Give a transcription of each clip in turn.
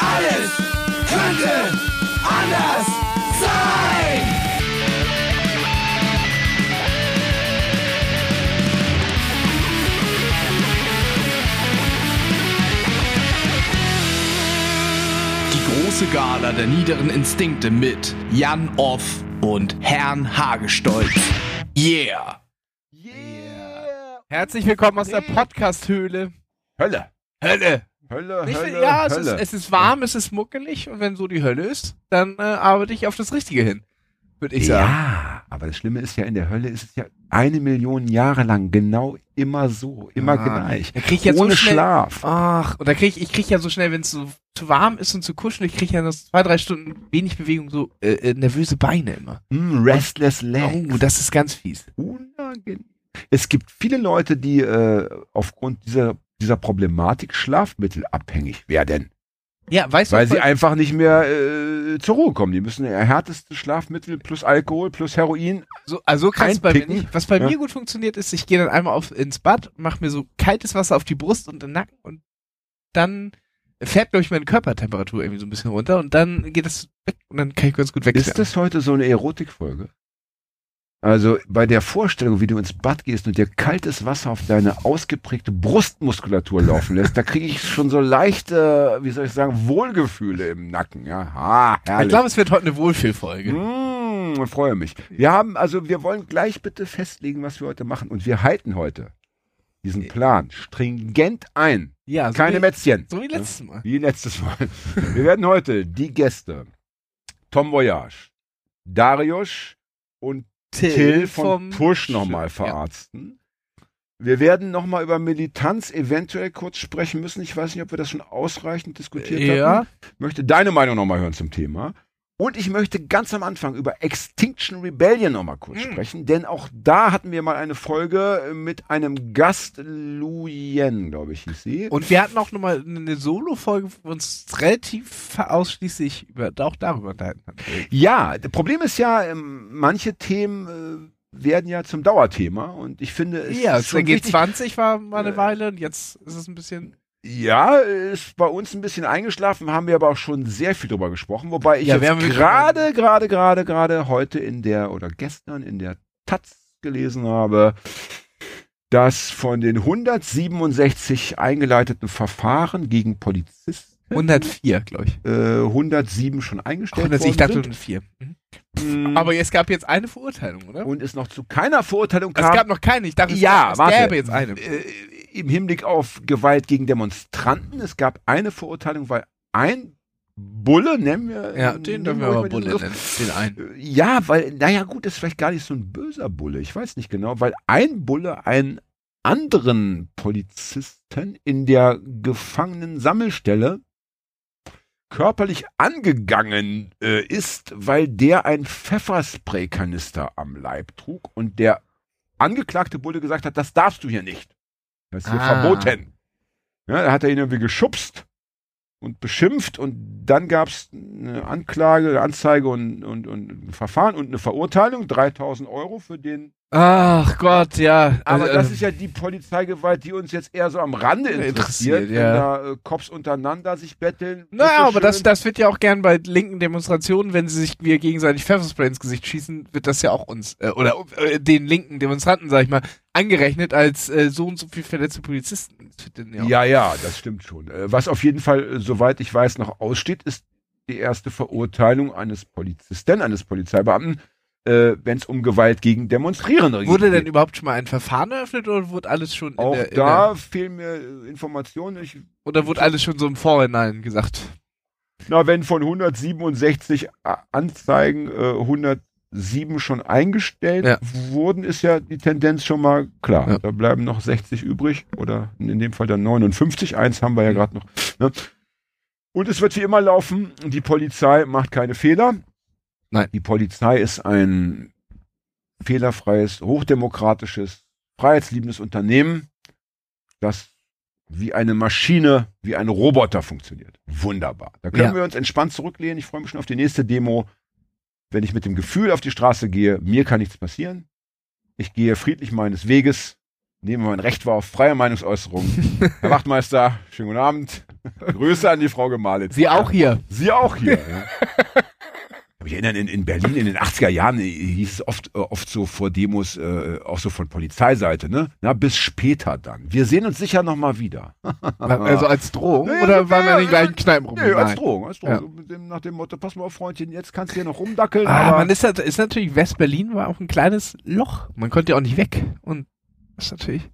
Alles könnte anders sein. Die große Gala der niederen Instinkte mit Jan Off und Herrn Hagestolz. Yeah! Yeah. Herzlich willkommen aus der Podcast-Höhle. Hölle. Hölle. Hölle, Ich Hölle, find, ja, es ist, Hölle. es ist warm, es ist muckelig und wenn so die Hölle ist, dann äh, arbeite ich auf das Richtige hin. Würde ich sagen. ja, aber das Schlimme ist ja, in der Hölle ist es ja eine Million Jahre lang genau immer so, immer Ah, gleich. Da krieg ich jetzt Ohne so schnell, Schlaf. Ach, und da krieg ich, ich krieg ja so schnell, wenn es so zu warm ist und zu kuschelig, krieg ich ja noch zwei, drei Stunden wenig Bewegung, so äh, äh, nervöse Beine immer. Mm, restless Legs. Oh, das ist ganz fies. Unangenehm. Es gibt viele Leute, die äh, aufgrund dieser, dieser Problematik schlafmittelabhängig werden, Ja, weißt weil du, sie einfach nicht mehr äh, zur Ruhe kommen. Die müssen härteste Schlafmittel plus Alkohol plus Heroin. so, also kann bei mir nicht. Was bei Ja. mir gut funktioniert ist, ich gehe dann einmal auf, ins Bad, mach mir so kaltes Wasser auf die Brust und den Nacken und dann fährt, glaube ich, meine Körpertemperatur irgendwie so ein bisschen runter und dann geht das weg und dann kann ich ganz gut wechseln. Ist das heute so eine Erotikfolge? Also bei der Vorstellung, wie du ins Bad gehst und dir kaltes Wasser auf deine ausgeprägte Brustmuskulatur laufen lässt, da kriege ich schon so leichte, wie soll ich sagen, Wohlgefühle im Nacken. Ja, ha, ich herrlich. glaube, es wird heute eine Wohlfühlfolge. Mmh, freue mich. Wir haben, also wir wollen gleich bitte festlegen, was wir heute machen. Und wir halten heute diesen Plan stringent ein. Ja, so Keine wie, Mätzchen. so wie letztes Mal. Wie letztes Mal. Wir werden heute die Gäste Tom Voyage, Darius und Till von Push nochmal Ja. verarzten. Wir werden nochmal über Militanz eventuell kurz sprechen müssen. Ich weiß nicht, ob wir das schon ausreichend diskutiert haben. Ja, Ich möchte deine Meinung nochmal hören zum Thema. Und ich möchte ganz am Anfang über Extinction Rebellion nochmal kurz Hm. sprechen, denn auch da hatten wir mal eine Folge mit einem Gast, Lu Yen, glaube ich, hieß sie. und wir hatten auch nochmal eine Solo-Folge, wo wir uns relativ ausschließlich über, auch darüber unterhalten haben. Ja, das Problem ist ja, ähm, manche Themen äh, werden ja zum Dauerthema und ich finde es Ja, ist schon der wichtig. G20 war mal eine Äh, Weile und jetzt ist es ein bisschen. Ja, ist bei uns ein bisschen eingeschlafen, haben wir aber auch schon sehr viel drüber gesprochen, wobei ich Ja, jetzt gerade, gerade, gerade, gerade heute in der oder gestern in der Taz gelesen habe, dass von den 167 eingeleiteten Verfahren gegen Polizisten 104, glaube ich. äh, 107 schon eingestellt 104, ich dachte worden 104. Mhm. sind. Mm, Aber es gab jetzt eine Verurteilung, oder? und es noch zu keiner Verurteilung es kam. gab noch keine. Ich dachte, es, ja, gab, es warte. gäbe jetzt eine. Äh, Im Hinblick auf Gewalt gegen Demonstranten. Es gab eine Verurteilung, weil ein Bulle, nennen wir Ja, den dürfen wir aber Bulle nennen. Den einen. Äh, Ja, weil, naja, gut, ist vielleicht gar nicht so ein böser Bulle. Ich weiß nicht genau, weil ein Bulle einen anderen Polizisten in der Gefangenen-Sammelstelle körperlich angegangen äh, ist, weil der ein Pfefferspraykanister am Leib trug und der angeklagte Bulle gesagt hat, das darfst du hier nicht. Das ist hier Ah. verboten. Ja, da hat er ihn irgendwie geschubst und beschimpft und dann gab es eine Anklage, eine Anzeige und, und, und ein Verfahren und eine Verurteilung, 3000 Euro für den. Ach Gott, ja. Aber Also, das ist ja die Polizeigewalt, die uns jetzt eher so am Rande interessiert, Interessiert, wenn ja. da äh, Cops untereinander sich betteln. Naja, aber das, das wird ja auch gern bei linken Demonstrationen, wenn sie sich wir gegenseitig Pfefferspray ins Gesicht schießen, wird das ja auch uns, äh, oder äh, den linken Demonstranten, sag ich mal, angerechnet als äh, so und so viel verletzte Polizisten. Das ja, Ja, ja, das stimmt schon. Äh, Was auf jeden Fall, äh, soweit ich weiß, noch aussteht, ist die erste Verurteilung eines Polizisten, eines Polizeibeamten, äh, wenn es um Gewalt gegen Demonstrierende Wurde denn geht. überhaupt schon mal ein Verfahren eröffnet oder wurde alles schon in Auch der, da fehlen mir äh, Informationen. Ich, der, oder wurde alles schon so im Vorhinein gesagt? na, wenn von 167 A- Anzeigen äh, 107 schon eingestellt Ja. wurden, ist ja die Tendenz schon mal klar. Ja. Da bleiben noch 60 übrig oder in dem Fall dann 59. Eins haben wir ja Mhm. gerade noch. Ne? Und es wird wie immer laufen. Die Polizei macht keine Fehler. Nein. Die Polizei ist ein fehlerfreies, hochdemokratisches, freiheitsliebendes Unternehmen, das wie eine Maschine, wie ein Roboter funktioniert. Wunderbar. Da können Ja. wir uns entspannt zurücklehnen. Ich freue mich schon auf die nächste Demo. Wenn ich mit dem Gefühl auf die Straße gehe, mir kann nichts passieren. Ich gehe friedlich meines Weges nehmen wir mein Recht war auf freie Meinungsäußerung. Herr Wachtmeister, schönen guten Abend. Grüße an die Frau Gemahlitz. Sie auch hier. Sie auch hier. Ja. Ich erinnere, in, in Berlin in den 80er Jahren äh, hieß es oft, äh, oft so vor Demos, äh, auch so von Polizeiseite, ne? Na, bis später dann. Wir sehen uns sicher nochmal wieder. Also als Drohung? Nee, oder nee, waren wir in den gleichen Kneipen rum? Nee, als. Drohung, als Drohung. Ja. Nach dem Motto, pass mal auf, Freundchen, jetzt kannst du hier noch rumdackeln, Ah, aber man ist, halt- ist natürlich, West-Berlin war auch ein kleines Loch. Man konnte ja auch nicht weg. Und das ist natürlich.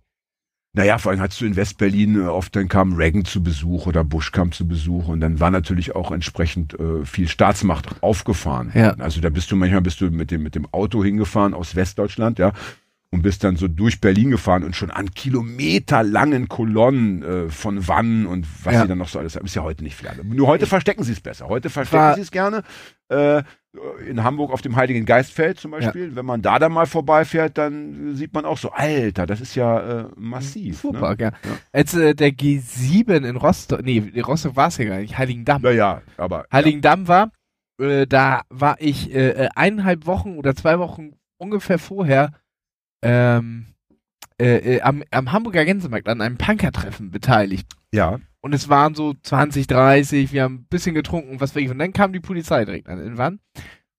Naja, vor allem hattest du in Westberlin äh, oft, dann kam Reagan zu Besuch oder Bush kam zu Besuch und dann war natürlich auch entsprechend äh, viel Staatsmacht aufgefahren. Ja. Also da bist du manchmal bist du mit dem, mit dem Auto hingefahren aus Westdeutschland, ja, und bist dann so durch Berlin gefahren und schon an kilometerlangen Kolonnen äh, von Wannen und was Ja. sie dann noch so alles haben, ist ja heute nicht viel. Nur heute verstecken sie es besser. Heute verstecken sie es gerne. Äh, in Hamburg auf dem Heiligen Geistfeld zum Beispiel, wenn man da dann mal vorbeifährt, dann sieht man auch so, Alter, das ist ja äh, massiv. ne? Super, ja. Als äh, der G7 in Rostock, nee, in Rostock war es ja gar nicht, Heiligendamm. Naja, aber Heiligendamm war, äh, da war ich äh, eineinhalb Wochen oder zwei Wochen ungefähr vorher ähm, äh, äh, am, am Hamburger Gänsemarkt an einem Punkertreffen beteiligt. ja, Und es waren so 20, 30, wir haben ein bisschen getrunken, was weiß ich. Und dann kam die Polizei direkt an den Wann.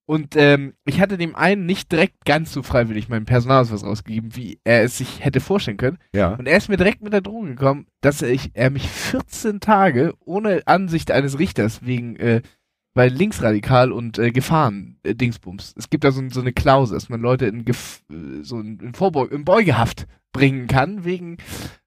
Und ähm, ich hatte dem einen nicht direkt ganz so freiwillig meinen Personalausweis rausgegeben, wie er es sich hätte vorstellen können. ja. Und er ist mir direkt mit der Drohung gekommen, dass ich, er mich 14 Tage ohne Ansicht eines Richters wegen, äh, weil linksradikal und äh, Gefahren, äh, Dingsbums. Es gibt da so, so eine Klausel, dass man Leute in, Gef äh, so in, Vorbeug in Beugehaft bringen kann, wegen,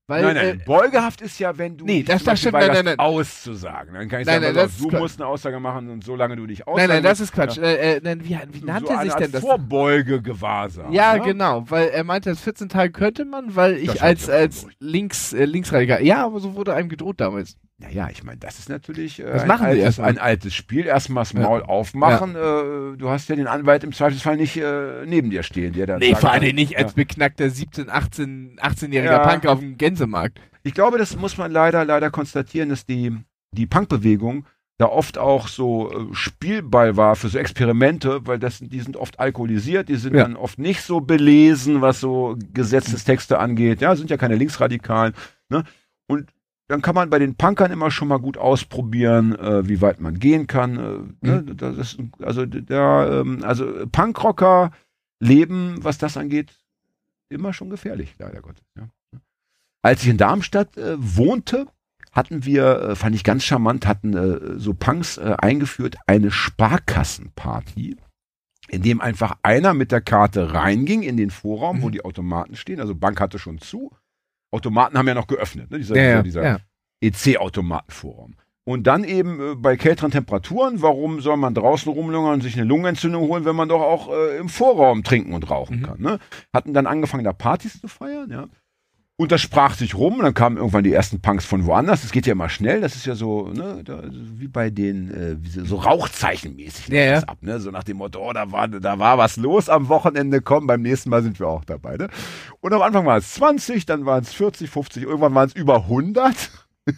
weil, nein, nein, Äh, Beugehaft ist ja, wenn du Nee, nicht das- das stimmt, nein, nein, nein. auszusagen. Dann kann ich Nein, sagen, nein, ist du musst eine Aussage machen und solange du nicht aussagen nein, nein, das ist Quatsch. Ja, Äh, äh, nein, wie, wie so nannte eine sich denn das? Vorbeugegewahrsam. Ja, ne? genau, weil er meinte, dass 14 Tage könnte man, weil ich Das als, als schon links, äh, linksradikal, ja, aber so wurde einem gedroht damals. Naja, ich meine, das ist natürlich äh, Das ein, altes, ein altes Spiel. Erstmal das Ja. Maul aufmachen. Äh, du hast ja den Anwalt im Zweifelsfall nicht äh, neben dir stehen, der dann Nee, sagt, vor allem nicht ja. als beknackter 17, 18, 18-jähriger Ja. Punk auf dem Gänsemarkt. Ich glaube, das muss man leider, leider konstatieren, dass die, die Punkbewegung da oft auch so äh, Spielball war für so Experimente, weil das, die sind oft alkoholisiert, die sind Ja. dann oft nicht so belesen, was so Gesetzestexte angeht. Ja, sind ja keine Linksradikalen. Ne? Und dann kann man bei den Punkern immer schon mal gut ausprobieren, äh, wie weit man gehen kann. Äh, ne? das ist, also da, ähm, also Punkrocker leben, was das angeht, immer schon gefährlich, leider Gottes. Ja. Als ich in Darmstadt äh, wohnte, hatten wir, äh, fand ich ganz charmant, hatten äh, so Punks äh, eingeführt, eine Sparkassenparty, in dem einfach einer mit der Karte reinging in den Vorraum, wo Mhm. die Automaten stehen. Also Bank hatte schon zu. Automaten haben ja noch geöffnet, ne? dieser, Ja, dieser, ja. EC-Automatenforum. Und dann eben äh, bei kälteren Temperaturen, warum soll man draußen rumlungern und sich eine Lungenentzündung holen, wenn man doch auch äh, im Vorraum trinken und rauchen Mhm. kann. Ne? Hatten dann angefangen, da Partys zu feiern, ja. Und das sprach sich rum, und dann kamen irgendwann die ersten Punks von woanders. Das geht ja immer schnell, das ist ja so, ne, da, wie bei den, äh, so, Rauchzeichenmäßig Ja, ja. ab, ne? So nach dem Motto, oh, da war, da war was los am Wochenende, komm, beim nächsten Mal sind wir auch dabei, ne? Und am Anfang waren es 20, dann waren es 40, 50, irgendwann waren es über 100.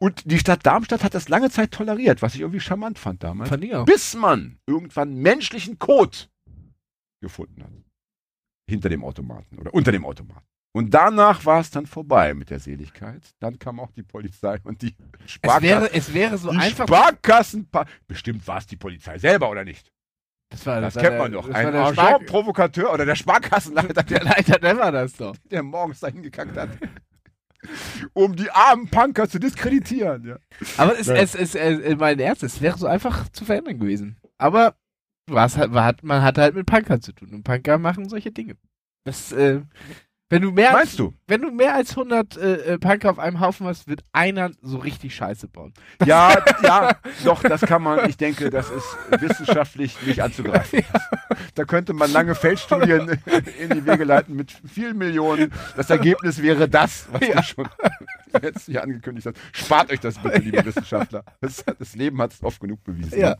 Und die Stadt Darmstadt hat das lange Zeit toleriert, was ich irgendwie charmant fand damals. Fand ich auch. Bis man irgendwann menschlichen Code gefunden hat. Hinter dem Automaten oder unter dem Automaten. Und danach war es dann vorbei mit der Seligkeit. Dann kam auch die Polizei und die Es Sparkassen. wäre, es wäre so die einfach. Sparkassen. Bestimmt war es die Polizei selber oder nicht? Das, war, Das war kennt der- man doch. Das Ein Agent-Provokateur oder der Sparkassenleiter, der Leiter, der war das doch. der morgens dahin gekackt hat. um die armen Punker zu diskreditieren. Ja. Aber es, es, es, äh, mein Ernst, es wäre so einfach zu verändern gewesen. Aber was hat, hat, man hat halt mit Punkern zu tun und Punker machen solche Dinge. Das, äh, wenn du mehr als, Meinst du? wenn du mehr als 100 äh, äh, Punker auf einem Haufen hast, wird einer so richtig Scheiße bauen. Ja, ja, doch, das kann man, ich denke, das ist wissenschaftlich nicht anzugreifen. Da könnte man lange Feldstudien in die Wege leiten mit vielen Millionen. Das Ergebnis wäre das, was Ja. du schon jetzt hier angekündigt hast. Spart euch das bitte, liebe Wissenschaftler. Das, das Leben hat es oft genug bewiesen. Ja.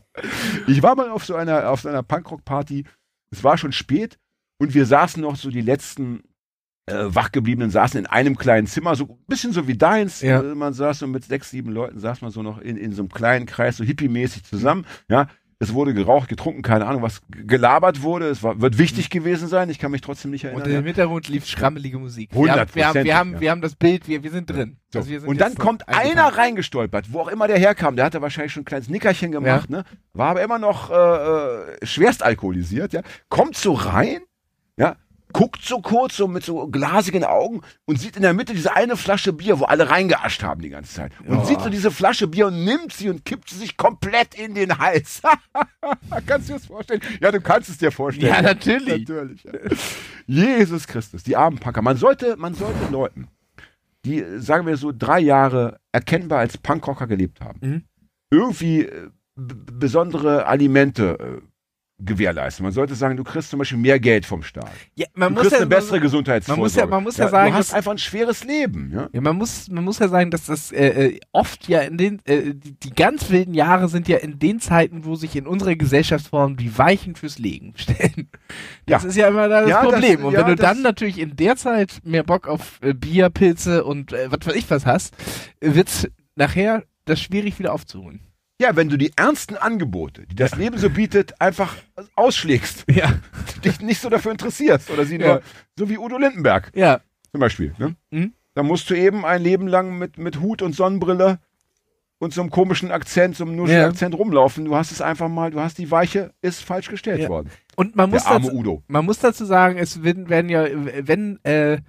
Ich war mal auf so einer, auf so einer Punkrock-Party. Es war schon spät und wir saßen noch so die letzten Wachgebliebenen saßen in einem kleinen Zimmer, so ein bisschen so wie deins. Ja. Äh, man saß so mit sechs, sieben Leuten, saß man so noch in, in so einem kleinen Kreis, so hippie-mäßig zusammen. Ja, Es wurde geraucht, getrunken, keine Ahnung, was gelabert wurde. Es war, wird wichtig gewesen sein. Ich kann mich trotzdem nicht erinnern. Und im Hintergrund lief schrammelige Musik. Wir haben, wir haben, wir haben, ja. wir haben das Bild, wir, wir sind drin. So. Also wir sind und dann kommt einer reingestolpert, wo auch immer der herkam. Der hatte wahrscheinlich schon ein kleines Nickerchen gemacht, ne? War aber immer noch äh, äh, schwerst alkoholisiert, ja. Kommt so rein, ja, guckt so kurz, so mit so glasigen Augen und sieht in der Mitte diese eine Flasche Bier, wo alle reingeascht haben die ganze Zeit. Und Ja. sieht so diese Flasche Bier und nimmt sie und kippt sie sich komplett in den Hals. kannst du dir das vorstellen? Ja, du kannst es dir vorstellen. Ja, natürlich. natürlich ja. Jesus Christus, die armen Punker. Man sollte, man sollte Leuten, die, sagen wir so, drei Jahre erkennbar als Punkrocker gelebt haben, Mhm. irgendwie äh, besondere Alimente äh, gewährleisten. Man sollte sagen, du kriegst zum Beispiel mehr Geld vom Staat. Ja, man Du muss kriegst ja, eine bessere Gesundheitsvorsorge. man muss ja- man muss ja sagen, du hast einfach ein schweres Leben. Ja? Ja, man muss, man muss ja sagen, dass das äh, äh, oft ja in den, äh, die, die ganz wilden Jahre sind ja in den Zeiten, wo sich in unserer Gesellschaftsform die Weichen fürs Legen stellen. Das Ja. ist ja immer da das Ja, das- Problem. Und ja, wenn du dann natürlich in der Zeit mehr Bock auf äh, Bier, Pilze und äh, was weiß ich was hast, äh, wird's nachher das schwierig wieder aufzuholen. Ja, wenn du die ernsten Angebote, die das Leben so bietet, einfach ausschlägst, Ja. dich nicht so dafür interessierst oder sie Ja. nur, so wie Udo Lindenberg Ja. zum Beispiel. Ne? Mhm. Da musst du eben ein Leben lang mit, mit Hut und Sonnenbrille und so einem komischen Akzent, so einem nuschen Ja. Akzent rumlaufen. Du hast es einfach mal, du hast die Weiche, ist falsch gestellt Ja. worden. Und man muss Der arme dazu, Udo. man muss dazu sagen, es werden, werden ja, wenn äh,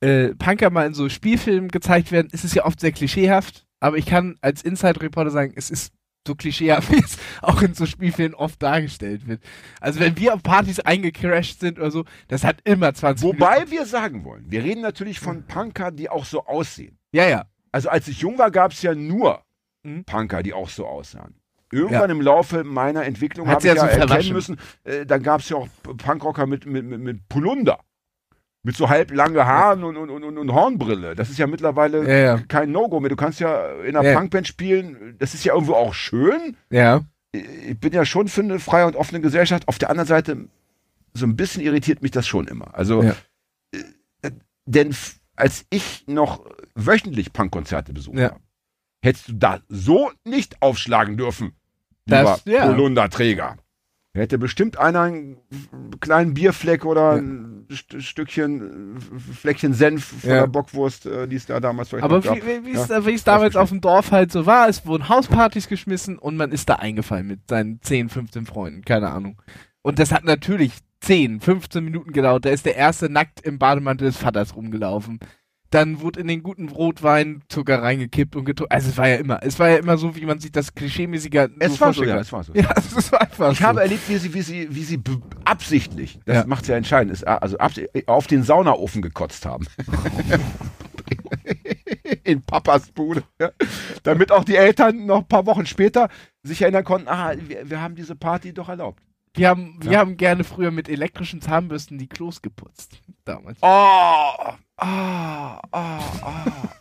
äh, Punker mal in so Spielfilmen gezeigt werden, ist es ja oft sehr klischeehaft. Aber ich kann als Inside-Reporter sagen, es ist so klischeehaft, wie es auch in so Spielfilmen oft dargestellt wird. Also wenn wir auf Partys eingecrashed sind oder so, das hat immer 20 Wobei Minuten. wir sagen wollen, wir reden natürlich von Punker, die auch so aussehen. Ja, ja. Also als ich jung war, gab es ja nur Mhm. Punker, die auch so aussahen. Irgendwann im Laufe meiner Entwicklung habe ich ja ja so erkennen müssen, äh, dann gab es ja auch Punkrocker mit, mit, mit, mit Polunder. Mit so halblange Haaren und, und, und, und, Hornbrille. Das ist ja mittlerweile Ja, ja. kein No-Go mehr. Du kannst ja in einer Ja. Punkband spielen. Das ist ja irgendwo auch schön. Ja. Ich bin ja schon für eine freie und offene Gesellschaft. Auf der anderen Seite, so ein bisschen irritiert mich das schon immer. Also, äh, denn als ich noch wöchentlich Punkkonzerte besucht habe, hättest du da so nicht aufschlagen dürfen, Das- lieber ja. Polunderträger. Hätte bestimmt einer einen kleinen Bierfleck oder ein St Stückchen, äh, Fleckchen Senf von Ja. der Bockwurst, äh, die es da damals vielleicht Aber wie, wie, wie es Ja. wie es damals auf dem Dorf halt so war, es wurden Hauspartys geschmissen und man ist da eingefallen mit seinen 10, 15 Freunden, keine Ahnung. Und das hat natürlich 10, 15 Minuten gedauert. Da ist der erste nackt im Bademantel des Vaters rumgelaufen. Dann wurde in den guten Rotwein Zucker reingekippt und getrunken. Also es war ja immer, es war ja immer so, wie man sich das klischeemäßiger Es war so, ja, es war so. Ja, es war einfach Ich so. habe erlebt, wie sie, wie sie, wie sie absichtlich, das Ja. macht ja entscheidend, ist, also auf den Saunaofen gekotzt haben. In Papas Bude. Ja. Damit auch die Eltern noch ein paar Wochen später sich erinnern konnten, ah, wir, wir haben diese Party doch erlaubt. wir haben, wir Ja. haben gerne früher mit elektrischen Zahnbürsten die Klos geputzt. Damals. Oh, ah, ah,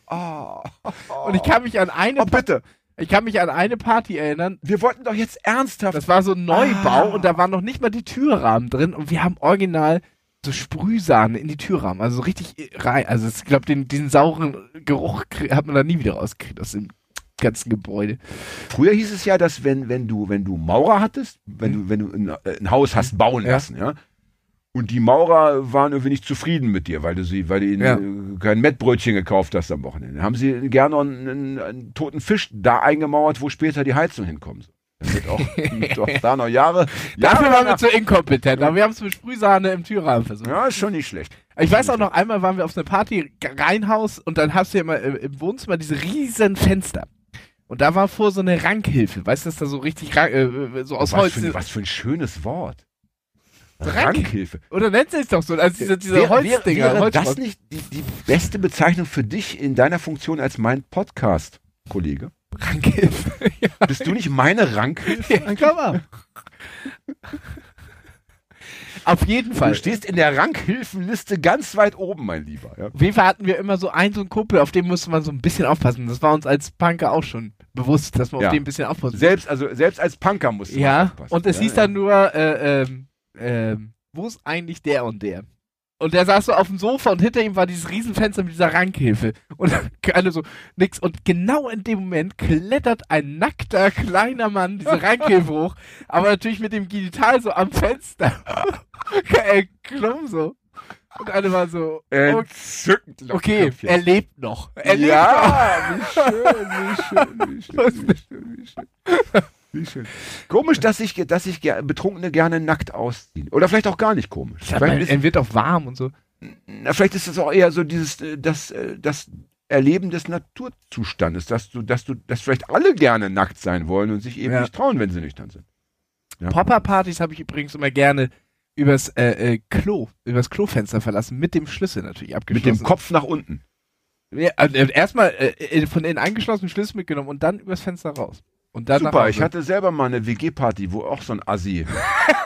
ah, ah. Und ich kann mich an eine Oh, bitte. Ich kann mich an eine Party erinnern. Wir wollten doch jetzt ernsthaft. Das war so ein Neubau Ah. und da waren noch nicht mal die Türrahmen drin und wir haben original so Sprühsahne in die Türrahmen, also so richtig rein. Also ich glaube, den, diesen sauren Geruch hat man da nie wieder rausgekriegt aus dem ganzen Gebäude. Früher hieß es ja, dass wenn, wenn du, wenn du Maurer hattest, wenn du, wenn du ein, äh, ein Haus hast bauen Ja. lassen, ja. Und die Maurer waren irgendwie nicht zufrieden mit dir, weil du sie, weil du ihnen Ja. äh, kein Mettbrötchen gekauft hast am Wochenende. Haben sie gerne einen, einen, einen toten Fisch da eingemauert, wo später die Heizung hinkommt. Das wird auch, doch da noch Jahre. Dafür Jahre waren wir zu inkompetent, aber wir haben es mit Sprühsahne im Türrahmen versucht. Ja, ist schon nicht schlecht. Ich weiß auch noch, einmal waren wir auf einer Party, Reihenhaus, und dann hast du ja immer äh, im Wohnzimmer diese riesen Fenster. Und da war vor so eine Rankhilfe, weißt du, dass da so richtig Rank, äh, so aus was, Holz. für, was für ein schönes Wort. Rank- Rankhilfe. Oder nennt sich doch so, also diese, diese Wäre- Holzdinger. Wäre, wäre das nicht die, die beste Bezeichnung für dich in deiner Funktion als mein Podcast-Kollege? Rankhilfe. ja, Bist du nicht meine Rankhilfe? ich glaube auch. Auf jeden Fall. Du stehst in der Rankhilfenliste ganz weit oben, mein Lieber. Ja. Auf jeden Fall hatten wir immer so einen, so einen Kumpel, auf den musste man so ein bisschen aufpassen. Das war uns als Punker auch schon bewusst, dass man Ja. auf den ein bisschen aufpassen muss. Selbst, also, selbst als Punker musst du mal Ja, aufpassen. und es ja, hieß ja. dann nur, äh, ähm, ähm, wo ist eigentlich der und der? Und der saß so auf dem Sofa und hinter ihm war dieses Riesenfenster mit dieser Rankhilfe. Und alle so, nix. Und genau in dem Moment klettert ein nackter, kleiner Mann diese Rankhilfe hoch, aber natürlich mit dem Genital so am Fenster. er klumm so. Und alle waren so, okay, Entzückend. okay er lebt noch. Er lebt noch. ja, wie schön, wie schön, wie schön, wie schön, wie schön. Wie schön. Komisch, dass sich dass ger- Betrunkene gerne nackt ausziehen. Oder vielleicht auch gar nicht komisch. Ja, vielleicht, er wird auch warm und so. na, vielleicht ist es auch eher so dieses, äh, das, äh, das Erleben des Naturzustandes, dass du, dass du, dass vielleicht alle gerne nackt sein wollen und sich eben Ja. nicht trauen, wenn sie nüchtern sind. Ja. Popper-Partys habe ich übrigens immer gerne übers äh, äh, Klo, übers Klofenster verlassen, mit dem Schlüssel natürlich Mit abgeschlossen. dem Kopf nach unten. Ja, also, äh, erstmal äh, von innen angeschlossenen Schlüssel mitgenommen und dann übers Fenster raus. Und dann Super, ich hatte selber mal eine WG-Party, wo auch so ein Assi,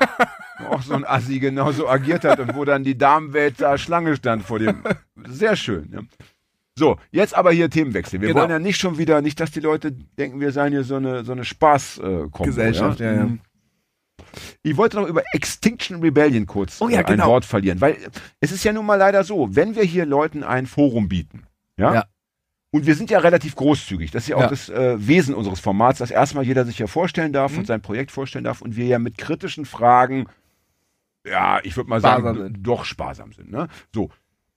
auch so ein Assi genauso agiert hat und wo dann die Damenwelt da Schlange stand vor dem. Sehr schön. Ja. So, jetzt aber hier Themenwechsel. Wir Genau. wollen ja nicht schon wieder, nicht, dass die Leute denken, wir seien hier so eine, so eine spaß äh, ja, ja. Mhm. Ich wollte noch über Extinction Rebellion kurz Oh ja, äh, ein genau. Wort verlieren, weil es ist ja nun mal leider so, wenn wir hier Leuten ein Forum bieten, Ja. Und wir sind ja relativ großzügig, das ist ja auch Ja. das äh, Wesen unseres Formats, dass erstmal jeder sich ja vorstellen darf Mhm. und sein Projekt vorstellen darf und wir ja mit kritischen Fragen, ja, ich würde mal Sparsam sagen, sind. doch sparsam sind, ne? So.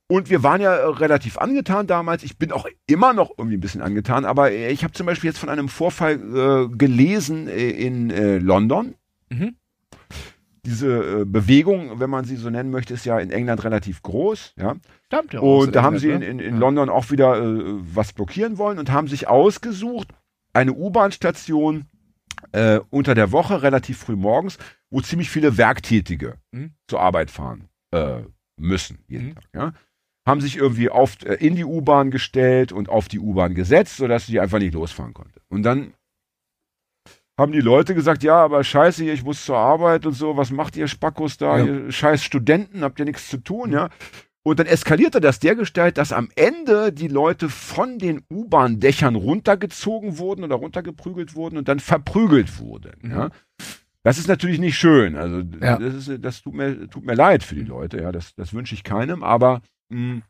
Und wir waren ja äh, relativ angetan damals. Ich bin auch immer noch irgendwie ein bisschen angetan, aber äh, ich habe zum Beispiel jetzt von einem Vorfall äh, gelesen in London. Mhm. Diese äh, Bewegung, wenn man sie so nennen möchte, ist ja in England relativ groß. Ja? Stammt ja Und da haben England, sie in, ne? in, in Ja. London auch wieder äh, was blockieren wollen und haben sich ausgesucht, eine U-Bahn-Station äh, unter der Woche, relativ früh morgens, wo ziemlich viele Werktätige Mhm. zur Arbeit fahren äh, müssen jeden Mhm. Tag. Ja? Haben sich irgendwie auf, äh, in die U-Bahn gestellt und auf die U-Bahn gesetzt, sodass sie einfach nicht losfahren konnte. Und dann haben die Leute gesagt, ja, aber scheiße, hier, ich muss zur Arbeit und so, was macht ihr Spackos da, Ja. ihr scheiß Studenten, habt ihr nichts zu tun, ja? Und dann eskalierte das dergestalt, dass am Ende die Leute von den U-Bahn-Dächern runtergezogen wurden oder runtergeprügelt wurden und dann verprügelt wurden. Mhm. Ja? Das ist natürlich nicht schön. Also Ja. das, ist, das tut, mir, tut mir leid für die Leute. Ja, das, das wünsche ich keinem. Aber mh,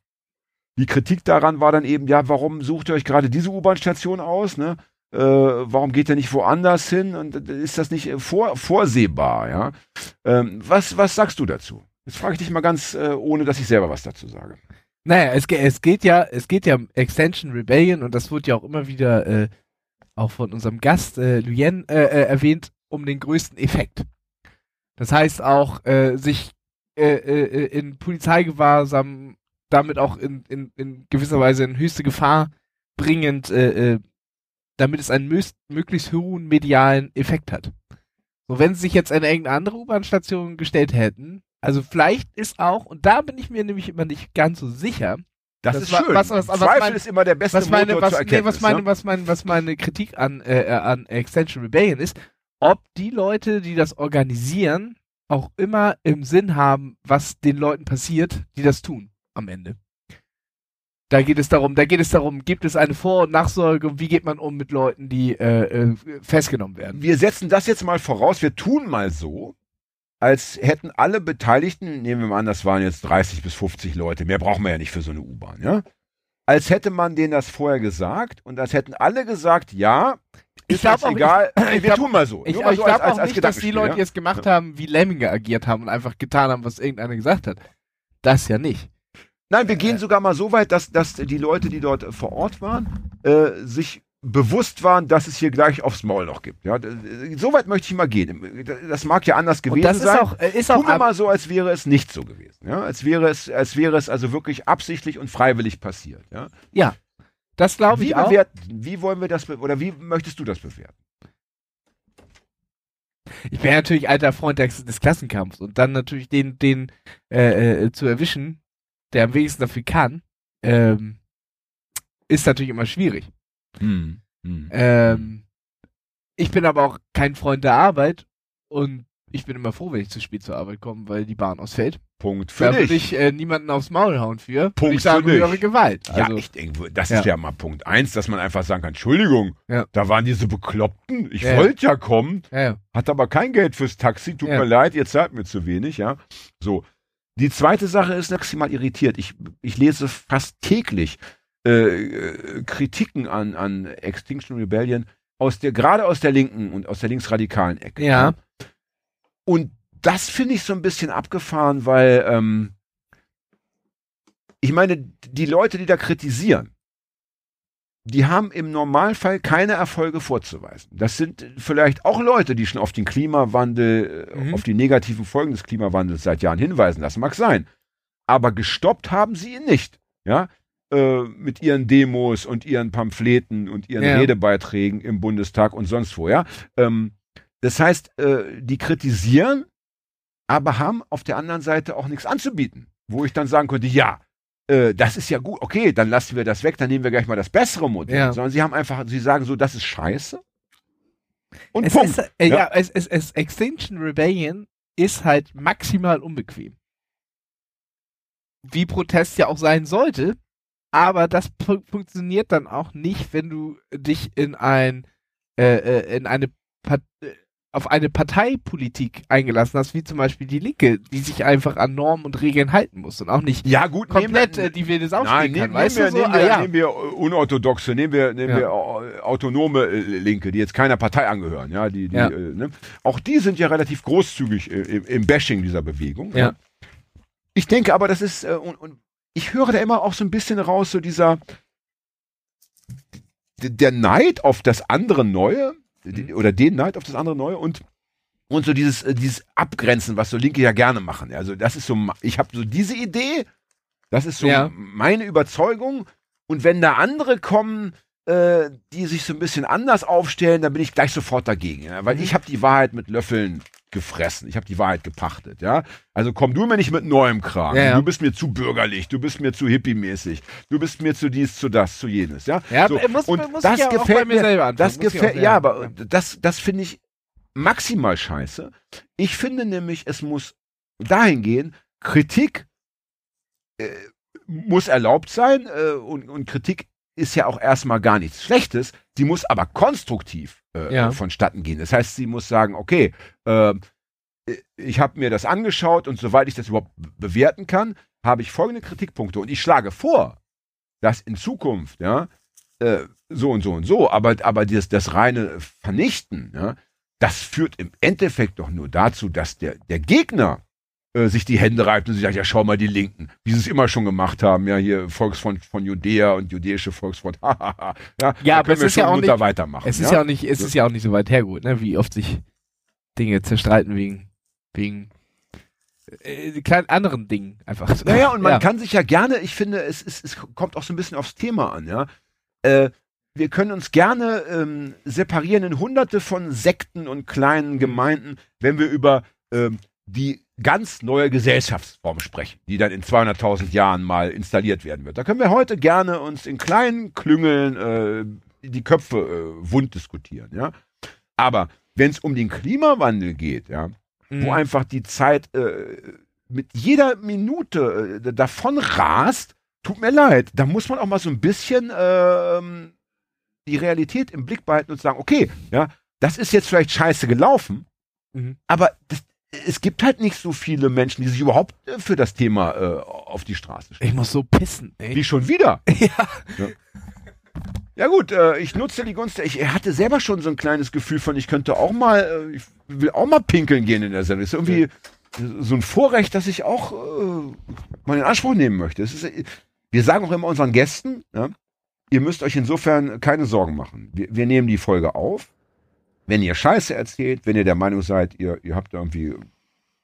die Kritik daran war dann eben, ja, warum sucht ihr euch gerade diese U-Bahn-Station aus? Ne? Äh, warum geht ihr nicht woanders hin? Und äh, ist das nicht äh, vor, vorsehbar? Ja? Ähm, was, was sagst du dazu? Jetzt frage ich dich mal ganz, äh, ohne dass ich selber was dazu sage. Naja, es, es geht ja, es geht ja um Extension Rebellion und das wurde ja auch immer wieder äh, auch von unserem Gast äh, Luyen äh, äh, erwähnt, um den größten Effekt. Das heißt auch, sich in Polizeigewahrsam damit auch in, in, in gewisser Weise in höchste Gefahr bringend, äh, damit es einen möglichst hohen medialen Effekt hat. So, wenn sie sich jetzt an irgendeine andere U-Bahn-Station gestellt hätten, also vielleicht ist auch, und da bin ich mir nämlich immer nicht ganz so sicher, Das, Das ist war- schön. was- was- was Zweifel mein- ist immer der beste was meine, Motor was, zur nee, was meine, ne? was meine, was meine Kritik an, äh, an Extension Rebellion ist, ob die Leute, die das organisieren, auch immer im Sinn haben, was den Leuten passiert, die das tun am Ende. Da geht es darum, da geht es darum, gibt es eine Vor- und Nachsorge, wie geht man um mit Leuten, die äh, äh, festgenommen werden? wir setzen das jetzt mal voraus. Wir tun mal so, als hätten alle Beteiligten, nehmen wir mal an, das waren jetzt 30 bis 50 Leute, mehr brauchen wir ja nicht für so eine U-Bahn, ja? Als hätte man denen das vorher gesagt und als hätten alle gesagt, ja, Ich ist glaub jetzt auch, egal, ich wir glaub- tun mal so. Ich, ich so als- glaube auch nicht, dass die Leute ja? jetzt gemacht haben, wie Lemminge agiert haben und einfach getan haben, was irgendeiner gesagt hat. Das ja nicht. Nein, wir gehen sogar mal so weit, dass, dass die Leute, die dort vor Ort waren, äh, sich bewusst waren, dass es hier gleich aufs Maul noch gibt. Ja, so weit möchte ich mal gehen. Das mag ja anders gewesen Und das ist sein. auch, äh, ist auch Tun wir mal so, als wäre es nicht so gewesen. Ja, als wäre es, als wäre es also wirklich absichtlich und freiwillig passiert. Ja, ja. Das glaube ich auch. wie wollen wir das oder wie möchtest du das bewerten? Ich bin natürlich alter Freund des, des Klassenkampfs und dann natürlich den, den äh, äh, zu erwischen, der am wenigsten dafür kann, ähm, ist natürlich immer schwierig. Hm. Ähm, ich bin aber auch kein Freund der Arbeit und ich bin immer froh, wenn ich zu spät zur Arbeit komme, weil die Bahn ausfällt. Punkt für Da dich. würde ich äh, niemanden aufs Maul hauen für. Punkt Würde ich dich. höhere Gewalt. ja, Also, ich denke, das Ja. ist ja mal Punkt eins, dass man einfach sagen kann, Entschuldigung, Ja. da waren diese Bekloppten, ich Ja. wollte ja kommen, ja, ja. hat aber kein Geld fürs Taxi, tut Ja. mir leid, ihr zahlt mir zu wenig, ja. So. Die zweite Sache ist maximal irritiert. Ich, ich lese fast täglich äh, Kritiken an, an Extinction Rebellion aus der, gerade aus der linken und aus der linksradikalen Ecke. Ja. Und das finde ich so ein bisschen abgefahren, weil ähm, ich meine, die Leute, die da kritisieren, die haben im Normalfall keine Erfolge vorzuweisen. Das sind vielleicht auch Leute, die schon auf den Klimawandel, äh, Mhm. auf die negativen Folgen des Klimawandels seit Jahren hinweisen. Das mag sein. Aber gestoppt haben sie ihn nicht. Ja, äh, mit ihren Demos und ihren Pamphleten und ihren Ja. Redebeiträgen im Bundestag und sonst wo. Ja, ähm, das heißt, äh, die kritisieren, aber haben auf der anderen Seite auch nichts anzubieten, wo ich dann sagen könnte, ja, äh, das ist ja gut, okay, dann lassen wir das weg, dann nehmen wir gleich mal das bessere Modell. Ja. Sondern sie haben einfach, sie sagen so, das ist scheiße. Und Es Punkt. ist, äh, ja, Ja. es, es, es, Extinction Rebellion ist halt maximal unbequem. Wie Protest ja auch sein sollte, aber das fu- funktioniert dann auch nicht, wenn du dich in ein äh, äh, in eine Part äh, auf eine Parteipolitik eingelassen hast, wie zum Beispiel die Linke, die sich einfach an Normen und Regeln halten muss und auch nicht ja, gut, komplett nehmen äh, die wildes wir, aufstehen nein, kann, nehmen, weißt nehmen, wir, so? nehmen, wir, ah, ja. nehmen wir unorthodoxe, nehmen wir, nehmen Ja. wir autonome äh, Linke, die jetzt keiner Partei angehören. Ja, die, die, Ja. äh, ne? Auch die sind ja relativ großzügig äh, im, im Bashing dieser Bewegung. Ja. Ich denke aber, das ist, äh, und, und ich höre da immer auch so ein bisschen raus, so dieser, der Neid auf das andere Neue, die- oder den Neid auf das andere Neue und, und so dieses, äh, dieses Abgrenzen, was so Linke ja gerne machen. Also das ist so, ich habe so diese Idee, das ist so Ja. meine Überzeugung. Und wenn da andere kommen, äh, die sich so ein bisschen anders aufstellen, dann bin ich gleich sofort dagegen. Ja? Mhm. Weil ich habe die Wahrheit mit Löffeln gefressen. Ich habe die Wahrheit gepachtet. Ja, also komm du mir nicht mit neuem Kram. Ja, ja. Du bist mir zu bürgerlich. Du bist mir zu hippie-mäßig. Du bist mir zu dies, zu das, zu jenes. Ja, Ja, so. aber muss- und muss das gefällt mir selber anfangen. das Muss ich auch gefällt. Ja, aber das, das finde ich maximal scheiße. Ich finde nämlich, es muss dahin gehen. Kritik äh, muss erlaubt sein äh, und, und Kritik ist ja auch erstmal gar nichts Schlechtes. Sie muss aber konstruktiv äh, Ja. vonstatten gehen. Das heißt, sie muss sagen, okay, äh, ich habe mir das angeschaut und soweit ich das überhaupt be- bewerten kann, habe ich folgende Kritikpunkte. Und ich schlage vor, dass in Zukunft, ja, äh, so und so und so, aber, aber das, das reine Vernichten, ja, das führt im Endeffekt doch nur dazu, dass der, der Gegner äh, sich die Hände reibt und sich sagt, ja, schau mal die Linken, wie sie es immer schon gemacht haben, ja, hier Volksfront von Judäa und jüdische Volksfront, hahaha, ja, Ja, aber können es wir ist ja auch nicht- weitermachen. Es ist ja, auch nicht, es ist ja auch nicht so weit hergeholt, ne? Wie oft sich Dinge zerstreiten wegen, wegen äh, kleinen anderen Dingen einfach. Naja, und man ja. kann sich ja gerne, ich finde, es, es, es kommt auch so ein bisschen aufs Thema an, ja. Äh, wir können uns gerne ähm, separieren in hunderte von Sekten und kleinen Gemeinden, wenn wir über ähm, die ganz neue Gesellschaftsform sprechen, die dann in 200.000 Jahren mal installiert werden wird. Da können wir heute gerne uns in kleinen Klüngeln äh, die Köpfe äh, wund diskutieren, ja. Aber wenn es um den Klimawandel geht, ja, Mhm. wo einfach die Zeit äh, mit jeder Minute äh, davon rast, tut mir leid, da muss man auch mal so ein bisschen ähm, die Realität im Blick behalten und sagen, okay, ja, das ist jetzt vielleicht scheiße gelaufen, Mhm. aber das, es gibt halt nicht so viele Menschen, die sich überhaupt äh, für das Thema äh, auf die Straße stellen. Ich muss so pissen, ey. Wie schon wieder. Ja. Ja gut, äh, ich nutze die Gunst. Ich hatte selber schon so ein kleines Gefühl von, ich könnte auch mal, äh, ich will auch mal pinkeln gehen in der Sendung. Ist irgendwie so ein Vorrecht, dass ich auch äh, mal in Anspruch nehmen möchte. Ist, äh, wir sagen auch immer unseren Gästen, ja, ihr müsst euch insofern keine Sorgen machen. Wir, wir nehmen die Folge auf. Wenn ihr Scheiße erzählt, wenn ihr der Meinung seid, ihr, ihr habt irgendwie,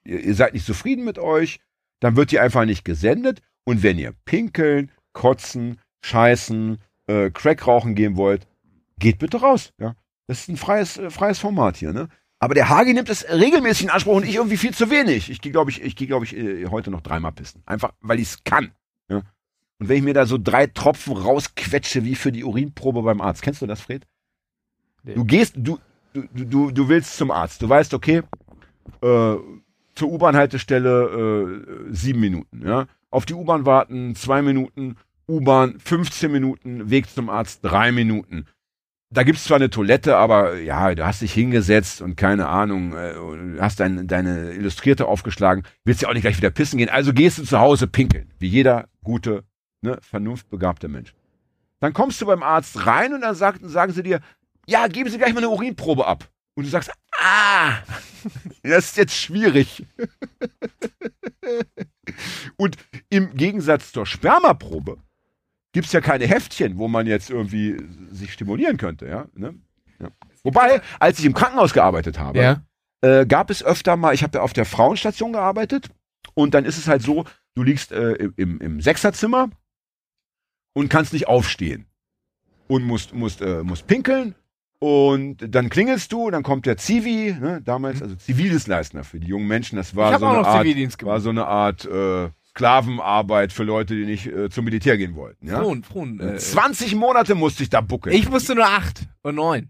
ihr, ihr seid nicht zufrieden mit euch, dann wird die einfach nicht gesendet. Und wenn ihr pinkeln, kotzen, scheißen, äh, Crack rauchen gehen wollt, geht bitte raus. Ja, das ist ein freies, äh, freies Format hier. Ne? Aber der Hagi nimmt es regelmäßig in Anspruch und ich irgendwie viel zu wenig. Ich gehe, glaube ich, ich gehe, glaube ich, äh, heute noch dreimal pissen, einfach, weil ich es kann. Ja? Und wenn ich mir da so drei Tropfen rausquetsche wie für die Urinprobe beim Arzt, kennst du das, Fred? Nee. Du gehst, du, du, du, du willst zum Arzt. Du weißt, okay, äh, zur U-Bahn-Haltestelle äh, sieben Minuten. Ja? Auf die U-Bahn warten zwei Minuten, U-Bahn 15 Minuten, Weg zum Arzt drei Minuten. da gibt's zwar eine Toilette, aber ja, du hast dich hingesetzt und keine Ahnung, äh, hast dein, deine Illustrierte aufgeschlagen, willst ja auch nicht gleich wieder pissen gehen, also gehst du zu Hause pinkeln, wie jeder gute, ne, vernunftbegabte Mensch. Dann kommst du beim Arzt rein und dann sagt, sagen sie dir, ja, geben Sie gleich mal eine Urinprobe ab. Und du sagst, ah, das ist jetzt schwierig. und im Gegensatz zur Spermaprobe gibt's ja keine Heftchen, wo man jetzt irgendwie sich stimulieren könnte. Ja? Ne? Ja. Wobei, als ich im Krankenhaus gearbeitet habe, Ja. äh, gab es öfter mal, ich habe ja auf der Frauenstation gearbeitet und dann ist es halt so, du liegst äh, im, im Sechserzimmer und kannst nicht aufstehen und musst, musst, äh, musst pinkeln und dann klingelst du, dann kommt der Zivi, ne, damals, also Zivildienstleister für die jungen Menschen, das war Ich so eine Art, war so eine Art äh, Sklavenarbeit für Leute, die nicht äh, zum Militär gehen wollten. Ja? Frohn, Frohn. Äh, 20 Monate musste ich da buckeln. ich musste nur acht und neun.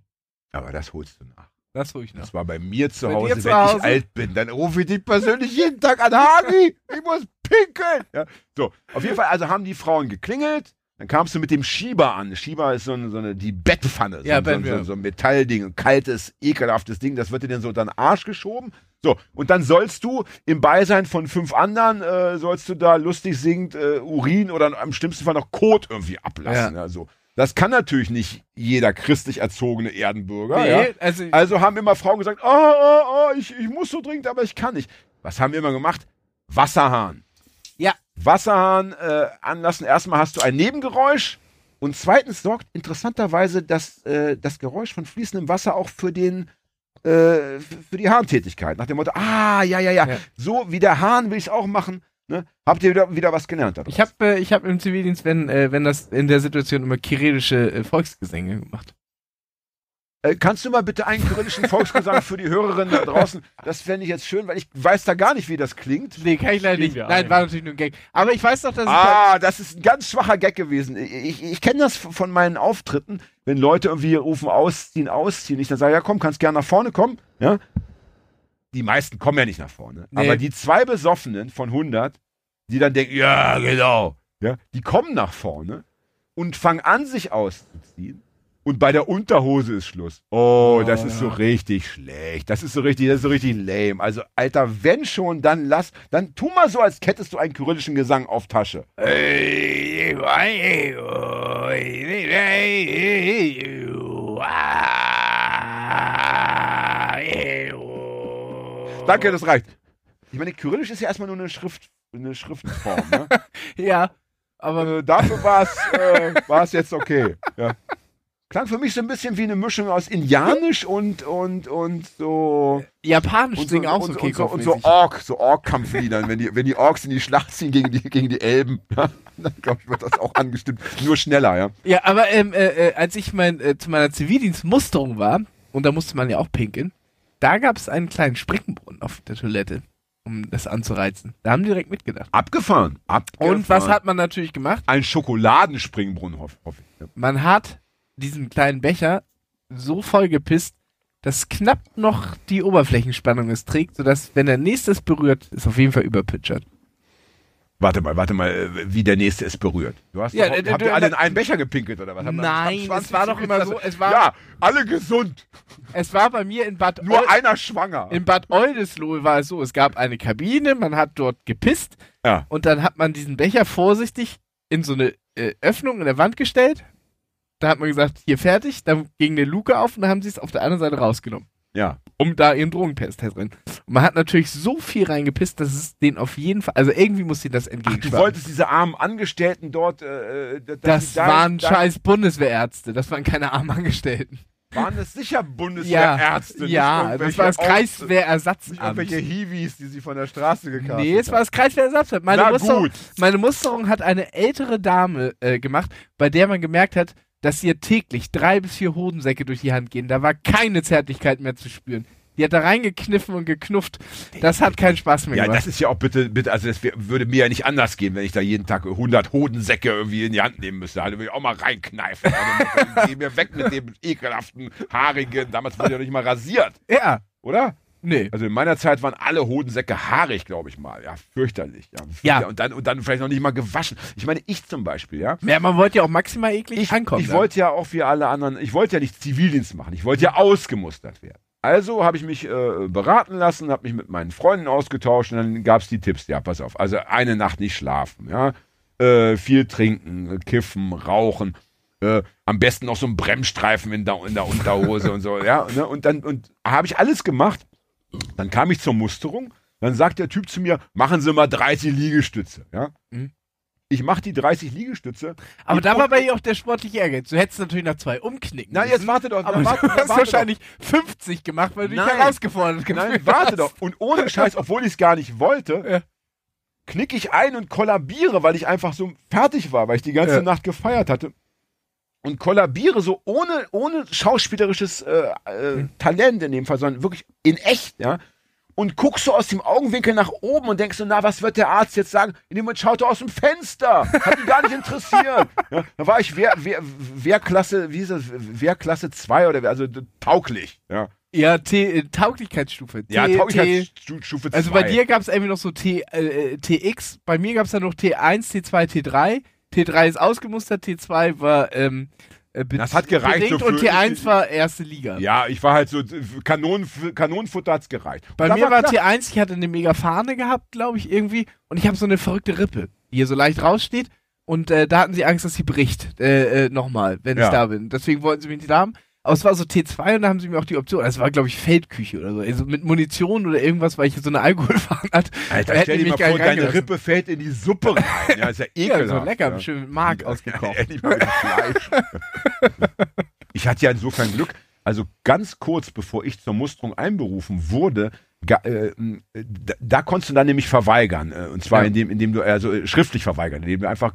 Aber das holst du nach. Das ruhig noch. Das war bei mir zu Hause, zu wenn Hause? ich alt bin. Dann rufe ich dich persönlich jeden Tag an, Hagi, ich muss pinkeln. Ja, so, auf jeden Fall, also haben die Frauen geklingelt. Dann kamst du mit dem Schieber an. Schieber ist so eine, so eine die Bettpfanne. So, Ja, so, so, so, ein Metallding, ein kaltes, ekelhaftes Ding. Das wird dir dann so unter den Arsch geschoben. So, und dann sollst du im Beisein von fünf anderen, äh, sollst du da lustig singend äh, Urin oder im schlimmsten Fall noch Kot irgendwie ablassen. Ja. so. Das kann natürlich nicht jeder christlich erzogene Erdenbürger. ja. also, Also haben immer Frauen gesagt, oh, oh, oh, ich, ich muss so dringend, aber ich kann nicht. Was haben wir immer gemacht? Wasserhahn. Wasserhahn äh, anlassen. Erstmal hast du ein Nebengeräusch und zweitens sorgt interessanterweise das, äh, das Geräusch von fließendem Wasser auch für den äh, für die Harntätigkeit. Nach dem Motto, ah, ja, ja, ja, Ja. so wie der Hahn will ich auch machen. Ne? Habt ihr wieder, wieder was gelernt? daraus? ich habe äh, ich hab im Zivildienst, wenn, äh, wenn das in der Situation immer kyrillische äh, Volksgesänge gemacht. Äh, kannst du mal bitte einen kyrillischen Volksgesang für die Hörerinnen da draußen? Das fände ich jetzt schön, weil ich weiß da gar nicht, wie das klingt. Nee, kann ich leider nicht. Nein, ein. war natürlich nur ein Gag. Aber ich weiß doch, dass Ah, das ist ein ganz schwacher Gag gewesen. Ich, ich, ich kenne das von meinen Auftritten, wenn Leute irgendwie rufen, ausziehen, ausziehen. Ich dann sage, ja komm, kannst gerne nach vorne kommen. Ja? Die meisten kommen ja nicht nach vorne. Nee. Aber die zwei Besoffenen von 100, die dann denken, ja, genau, ja, die kommen nach vorne und fangen an, sich auszuziehen. Und bei der Unterhose ist Schluss. Oh, Oh, das ist so ja. richtig schlecht. Das ist so richtig, das ist so richtig lame. Also, Alter, wenn schon, dann lass, dann tu mal so, als hättest du einen kyrillischen Gesang auf Tasche. Danke, das reicht. Ich meine, Kyrillisch ist ja erstmal nur eine Schrift, eine Schriftform. Ne? ja, aber äh, dafür war es äh, war's jetzt okay. Ja. Klang für mich so ein bisschen wie eine Mischung aus Indianisch und und und so Japanisch und so, auch und, so und so, und so. Ork, so Ork-Kampfliedern, wenn die wenn die Orks in die Schlacht ziehen gegen die gegen die Elben, dann glaube ich wird das auch angestimmt, nur schneller, ja. Ja, aber ähm, äh, äh, als ich mein, äh, zu meiner Zivildienstmusterung war, und da musste man ja auch pinkeln, da gab es einen kleinen Springbrunnen auf der Toilette, um das anzureizen. Da haben die direkt mitgedacht. Abgefahren, abgefahren. Und was hat man natürlich gemacht? ein Schokoladenspringbrunnen hoffe hoff ich. Ja. Man hat diesen kleinen Becher so voll gepisst, dass knapp noch die Oberflächenspannung es trägt, sodass, wenn der nächste es berührt, es auf jeden Fall überpitchert. Warte mal, warte mal, äh, wie der nächste es berührt. Du hast Ja, doch, habt ihr alle in einen Becher gepinkelt oder was? Nein, haben 20 es war doch immer so, es war- Ja, alle gesund, Es war bei mir in Bad nur Eu- einer schwanger. in Bad Oldesloe war es so, es gab eine Kabine, man hat dort gepisst Ja. und dann hat man diesen Becher vorsichtig in so eine äh, Öffnung in der Wand gestellt. Da hat man gesagt, hier fertig, dann ging eine Luke auf und dann haben sie es auf der anderen Seite rausgenommen, Ja. um da ihren Drogentest drin. Und man hat natürlich so viel reingepisst, dass es den auf jeden Fall, also irgendwie muss ihnen das Ach, du wolltest diese armen Angestellten dort, äh, äh, dass das da- waren da- scheiß Bundeswehrärzte, das waren keine armen Angestellten. Waren das sicher Ja, Bundeswehrärzte? nicht ja, das war das Kreiswehrersatzamt. Nicht irgendwelche Hiwis, die sie von der Straße gekauft Nee, es war das Kreiswehrersatzamt. Meine, Na Musterung, meine Musterung hat eine ältere Dame äh, gemacht, bei der man gemerkt hat, dass ihr täglich drei bis vier Hodensäcke durch die Hand gehen. Da war keine Zärtlichkeit mehr zu spüren. Die hat da reingekniffen und geknufft. Das hat keinen Spaß mehr Ja, gemacht. das ist ja auch bitte, bitte, also das würde mir ja nicht anders gehen, wenn ich da jeden Tag 100 Hodensäcke irgendwie in die Hand nehmen müsste. Also würde ich auch mal reinkneifen. Also, geh mir weg mit dem ekelhaften, haarigen, damals wurde ja nicht mal rasiert, ja, oder? Nee. Also in meiner Zeit waren alle Hodensäcke haarig, glaube ich mal. Ja, fürchterlich. Ja. Ja. Und dann, und dann vielleicht noch nicht mal gewaschen. Ich meine, ich zum Beispiel, ja. Ja, man wollte ja auch maximal eklig Ich, ankommen. ich dann. wollte ja auch wie alle anderen, ich wollte ja nicht Zivildienst machen. Ich wollte ja ausgemustert werden. Also habe ich mich äh, beraten lassen, habe mich mit meinen Freunden ausgetauscht und dann gab es die Tipps. Ja, pass auf. Also eine Nacht nicht schlafen, ja. Äh, viel trinken, kiffen, rauchen. Äh, am besten noch so einen Bremsstreifen in der, in der Unterhose und so, ja. Ne? Und dann und habe ich alles gemacht. Dann kam ich zur Musterung. Dann sagt der Typ zu mir, machen Sie mal 30 Liegestütze, ja. Mhm. Ich mache die 30 Liegestütze. Aber da war bei ihr auch der sportliche Ehrgeiz. Du hättest natürlich nach zwei umknicken Na, jetzt warte doch. Aber warte, du hast wahrscheinlich 50 gemacht, weil du dich Nein. herausgefordert Doch. Nein, warte hast. doch. Und ohne Scheiß, obwohl ich es gar nicht wollte, Ja. knick ich ein und kollabiere, weil ich einfach so fertig war, weil ich die ganze Ja. Nacht gefeiert hatte. Und kollabiere so ohne, ohne schauspielerisches äh, äh, Hm. Talent in dem Fall, sondern wirklich in echt, ja. Und guckst so aus dem Augenwinkel nach oben und denkst so, na, was wird der Arzt jetzt sagen? In dem Moment schaut er aus dem Fenster. Hat ihn gar nicht interessiert. Ja, da war ich Wehr, Wehr, Wehrklasse, wie ist das? Wehrklasse 2 oder also tauglich. Ja, Ja, T äh, Tauglichkeitsstufe. ja T, T, Tauglichkeitsstufe 2. also bei dir gab es irgendwie noch so T, äh, äh, TX, bei mir gab es dann noch T1, T2, T3. T3 ist ausgemustert, T2 war ähm, äh, Das hat gereicht, bedingt so und für- T1 war erste Liga. Ja, ich war halt so, Kanon, Kanonenfutter hat's gereicht. Und Bei mir war klar, T1, ich hatte eine mega Fahne gehabt, glaube ich, irgendwie. Und ich habe so eine verrückte Rippe, die hier so leicht raussteht. Und äh, da hatten sie Angst, dass sie bricht. Äh, äh, Nochmal, wenn Ja. ich da bin. Deswegen wollten sie mich nicht da haben. Aber es war so T2 und da haben sie mir auch die Option. Es war, glaube ich, Feldküche oder so. Also mit Munition oder irgendwas, weil ich so eine Alkoholfahne hatte. Alter, Da stell dir mal vor, deine. Rippe fällt in die Suppe rein. Ja, ist ja Ja, ekelhaft. so lecker, ja. schön mit Mark ausgekocht. Mal mit Fleisch. ich hatte ja insofern Glück. Also ganz kurz bevor ich zur Musterung einberufen wurde, äh, da, da konntest du dann nämlich verweigern. Äh, und zwar Ja. indem, indem du, also äh, schriftlich verweigern, indem du einfach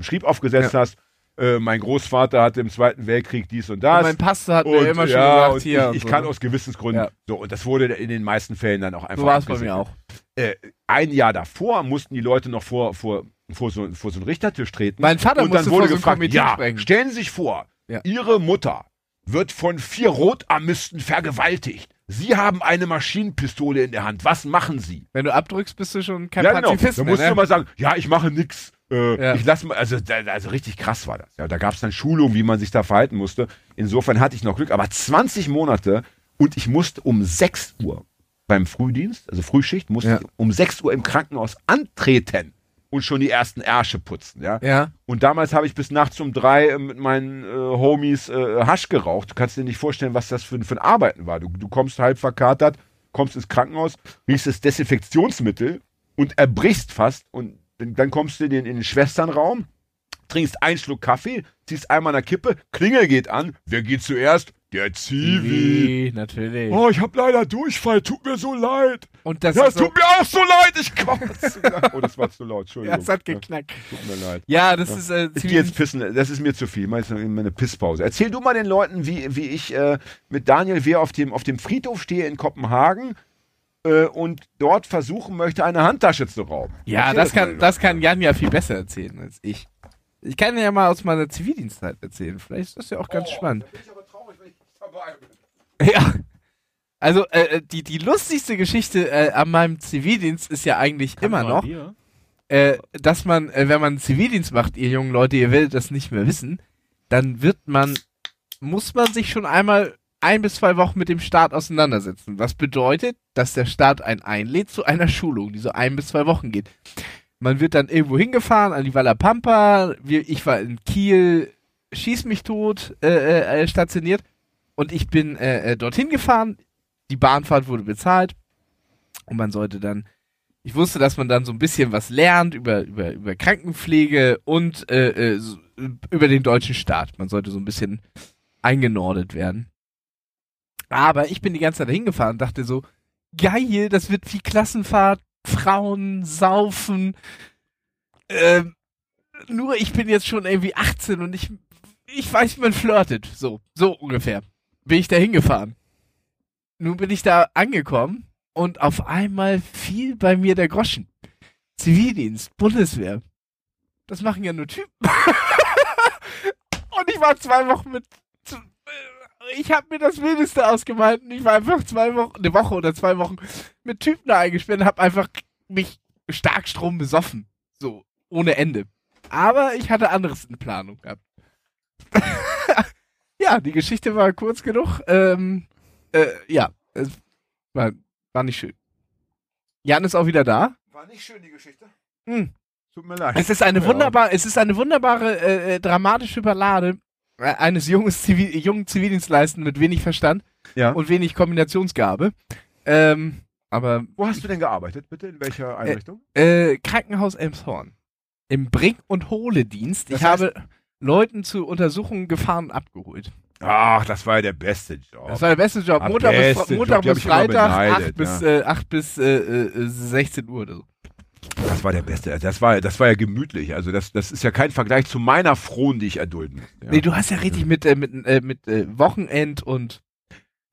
Schrieb aufgesetzt Ja. hast. Äh, mein Großvater hatte im Zweiten Weltkrieg dies und Und das. mein Pastor hat Und, mir immer schon ja, gesagt, und hier. ich, und ich so. kann aus Gewissensgründen. Ja. So, und das wurde in den meisten Fällen dann auch einfach So war es bei mir auch. äh, ein Jahr davor mussten die Leute noch vor, vor, vor, so, vor so einen Richtertisch treten. Mein Vater und dann musste wurde vor so gefragt, Komitee ja, sprechen. stellen Sie sich vor, Ja. Ihre Mutter wird von vier Rotarmisten vergewaltigt. Sie haben eine Maschinenpistole in der Hand. Was machen Sie? Wenn du abdrückst, bist du schon kein Ja, genau. Pazifist Da mehr, musst ne? du mal sagen, ja, ich mache nix. Äh, Ja. Ich lasse mal, also, also richtig krass war das. Ja, da gab es dann Schulungen, wie man sich da verhalten musste. Insofern hatte ich noch Glück. Aber 20 Monate und ich musste um 6 Uhr beim Frühdienst, also Frühschicht, musste Ja. ich um 6 Uhr im Krankenhaus antreten und schon die ersten Ärsche putzen. Ja. Ja. Und damals habe ich bis nachts um drei äh, mit meinen äh, Homies äh, Hasch geraucht. Du kannst dir nicht vorstellen, was das für, für ein Arbeiten war. Du, du kommst halb verkatert, kommst ins Krankenhaus, riechst das Desinfektionsmittel und erbrichst fast. Und dann, kommst du in den, in den Schwesternraum, trinkst einen Schluck Kaffee, ziehst einmal eine Kippe, Klingel geht an. Wer geht zuerst? Der Zivi. Natürlich. Oh, ich habe leider Durchfall. Tut mir so leid. Und das Ja, ist es so, tut mir auch so leid. Ich kotze. Oh, das war zu laut. Entschuldigung. ja, es hat geknackt. Tut mir leid. Ja, das ist äh, Ich gehe jetzt pissen, das ist mir zu viel. Mal eine Pisspause. Erzähl du mal den Leuten, wie, wie ich äh, mit Daniel Wehr auf dem, auf dem Friedhof stehe in Kopenhagen äh, und dort versuchen möchte, eine Handtasche zu rauben. Ja, das mal kann, das kann Jan ja viel besser erzählen als ich. Ich kann ja mal aus meiner Zivildienstzeit erzählen. Vielleicht ist das ja auch ganz spannend. Bin ich aber traurig, wenn ich dabei bin. Ja. Also, äh, die, die lustigste Geschichte äh, an meinem Zivildienst ist ja eigentlich immer noch, äh, dass man, äh, wenn man Zivildienst macht, ihr jungen Leute, ihr werdet das nicht mehr wissen, dann wird man, muss man sich schon einmal ein bis zwei Wochen mit dem Staat auseinandersetzen. Was bedeutet, dass der Staat einen einlädt zu einer Schulung, die so ein bis zwei Wochen geht. Man wird dann irgendwo hingefahren, an die Walla Pampa. Ich war in Kiel, schieß mich tot, äh, äh, stationiert. Und ich bin äh, äh, dorthin gefahren. Die Bahnfahrt wurde bezahlt. Und man sollte dann, ich wusste, dass man dann so ein bisschen was lernt über, über, über Krankenpflege und äh, äh, über den deutschen Staat. Man sollte so ein bisschen eingenordet werden. Aber ich bin die ganze Zeit dahin gefahren und dachte so, geil, das wird wie Klassenfahrt, Frauen, Saufen. Ähm, nur ich bin jetzt schon irgendwie 18 und ich, ich weiß, wie man flirtet. So, so ungefähr. Bin ich da hingefahren. Nun bin ich da angekommen und auf einmal fiel bei mir der Groschen. Zivildienst, Bundeswehr. Das machen ja nur Typen. und ich war zwei Wochen mit, ich habe mir das Wildeste ausgemalt und ich war einfach zwei Wochen, eine Woche oder zwei Wochen mit Typen da eingesperrt und habe einfach mich stark Strom besoffen. So, ohne Ende. Aber ich hatte anderes in Planung gehabt. ja, die Geschichte war kurz genug. Ähm, äh, ja, es war, war nicht schön. Jan ist auch wieder da. War nicht schön, die Geschichte. Hm. Tut mir leid. Es ist eine Ja. wunderbar, es ist eine wunderbare äh, äh, dramatische Ballade eines junges Zivil, jungen Zivildienstleisten mit wenig Verstand Ja. und wenig Kombinationsgabe. Ähm, aber Wo hast du denn gearbeitet, bitte? In welcher Einrichtung? äh, Krankenhaus Elmshorn im Bring- und Hole-Dienst. Ich habe Leuten zu Untersuchungen gefahren und abgeholt. Ach, das war ja der beste Job. Das war der beste Job. Montag bis, beste Montag Job, bis Freitag, beneidet, 8 bis, ja. äh, 8 bis äh, äh, 16 Uhr oder so. Das war der beste. Das war, das war ja gemütlich. Also das, das ist ja kein Vergleich zu meiner Frohen, die ich erdulden muss. Ja. Nee, du hast ja richtig mit, äh, mit, äh, mit äh, Wochenend und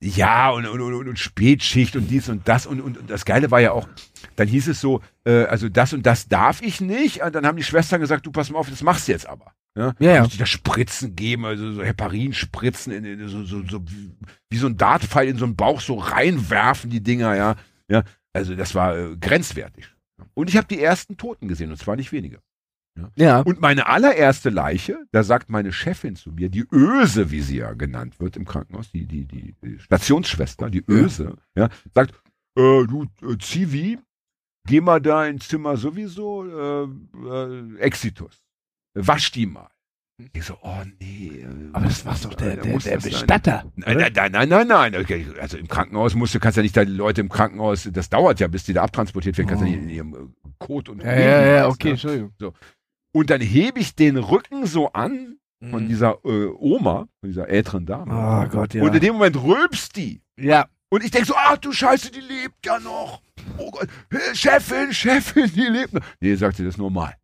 Ja, und, und, und, und Spätschicht und dies und das. Und, und, und das Geile war ja auch, dann hieß es so, äh, also das und das darf ich nicht. Und dann haben die Schwestern gesagt, du pass mal auf, das machst du jetzt aber. Ja, Ja, ja. Musst du da Spritzen geben, also so Heparinspritzen, in, in, so, so, so wie, wie so ein Dartpfeil in so einen Bauch so reinwerfen, die Dinger, ja. ja also das war äh, grenzwertig. Und ich habe die ersten Toten gesehen, und zwar nicht wenige. ja. Und meine allererste Leiche, da sagt meine Chefin zu mir, die Öse, wie sie ja genannt wird im Krankenhaus, die, die, die, die Stationsschwester, die Öse, ja, sagt, äh, du äh, Zivi, geh mal da ins Zimmer sowieso, äh, äh, Exitus. Wasch die mal. Ich so, oh nee. äh, Aber das war doch der, äh, der, der sein? Bestatter. Nein, nein, nein, nein, nein. Okay, Also im Krankenhaus musst du, kannst ja nicht da die Leute im Krankenhaus, das dauert ja, bis die da abtransportiert werden, kannst ja nicht in ihrem äh, Kot und Ja, ja, ja, okay, ne? Entschuldigung. Und dann hebe ich den Rücken so an von Mhm. dieser äh, Oma, von dieser älteren Dame. Oh Gott, ja. Und in dem Moment rülpst die. Ja, Und ich denke so, ach du Scheiße, die lebt ja noch. Oh Gott, Chefin, Chefin, die lebt noch. Nee, sagt sie, das ist normal.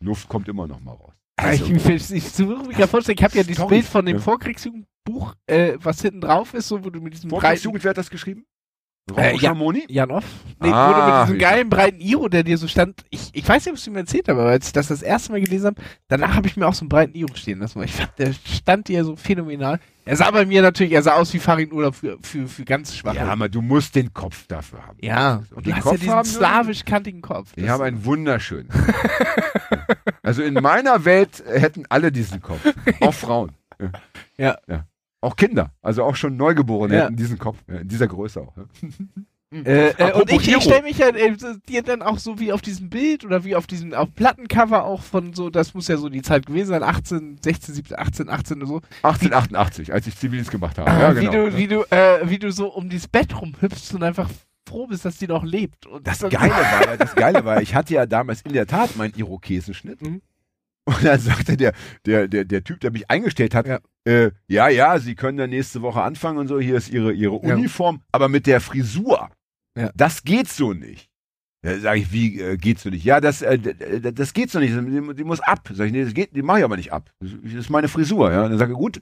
Luft kommt immer noch mal raus. Also, ich, ich, versuche mich gerade vorstellen, ich habe ja dieses. Bild von dem. Vorkriegsjugendbuch, äh, was hinten drauf ist, so wo du mit diesem Vorkriegsjugend, wer hat das geschrieben? Äh? Jan Off? Nee, Ah, du mit diesem ich- geilen breiten Iro, der dir so stand. Ich, ich weiß nicht, ob du mir erzählt hast, aber als ich das das erste Mal gelesen habe, danach habe ich mir auch so einen breiten Iro stehen lassen. Ich fand, der stand dir so phänomenal. Er sah bei mir natürlich, er sah aus wie Farin Urlaub für, für, für ganz schwache. Ja, aber du musst den Kopf dafür haben. ja. Und du hast Kopf ja diesen haben, ne? slawisch-kantigen Kopf. Ich habe einen wunderschönen. also in meiner Welt hätten alle diesen Kopf. Auch Frauen. Ja. ja. Auch Kinder. Also auch schon Neugeborene Ja. hätten diesen Kopf. Ja, in dieser Größe auch. Ja. Äh, äh, und ich, ich stelle mich ja äh, dir dann auch so wie auf diesem Bild oder wie auf diesem auf Plattencover auch von so, das muss ja so die Zeit gewesen sein, 18, 16, 17, 18, 18 oder so. 1888, als ich Zivildienst gemacht habe. Ah, ja, genau. Wie du, wie du, äh, wie du so um dieses Bett rumhüpfst und einfach froh bist, dass die noch lebt. Und Das Geile war, ja- das Geile war, ich hatte ja damals in der Tat meinen Irokesenschnitt. Mhm. Und dann sagte der, der, der, der Typ, der mich eingestellt hat, Ja. äh, ja, ja, Sie können dann nächste Woche anfangen und so, hier ist Ihre, Ihre Ja. Uniform, aber mit der Frisur, Ja. das geht so nicht. Da sage ich, wie äh, geht's so nicht? Ja, das, äh, das geht so nicht, die, die muss ab. Sag ich, nee, das geht, die mache ich aber nicht ab. Das ist meine Frisur, ja. Und dann sage ich, gut,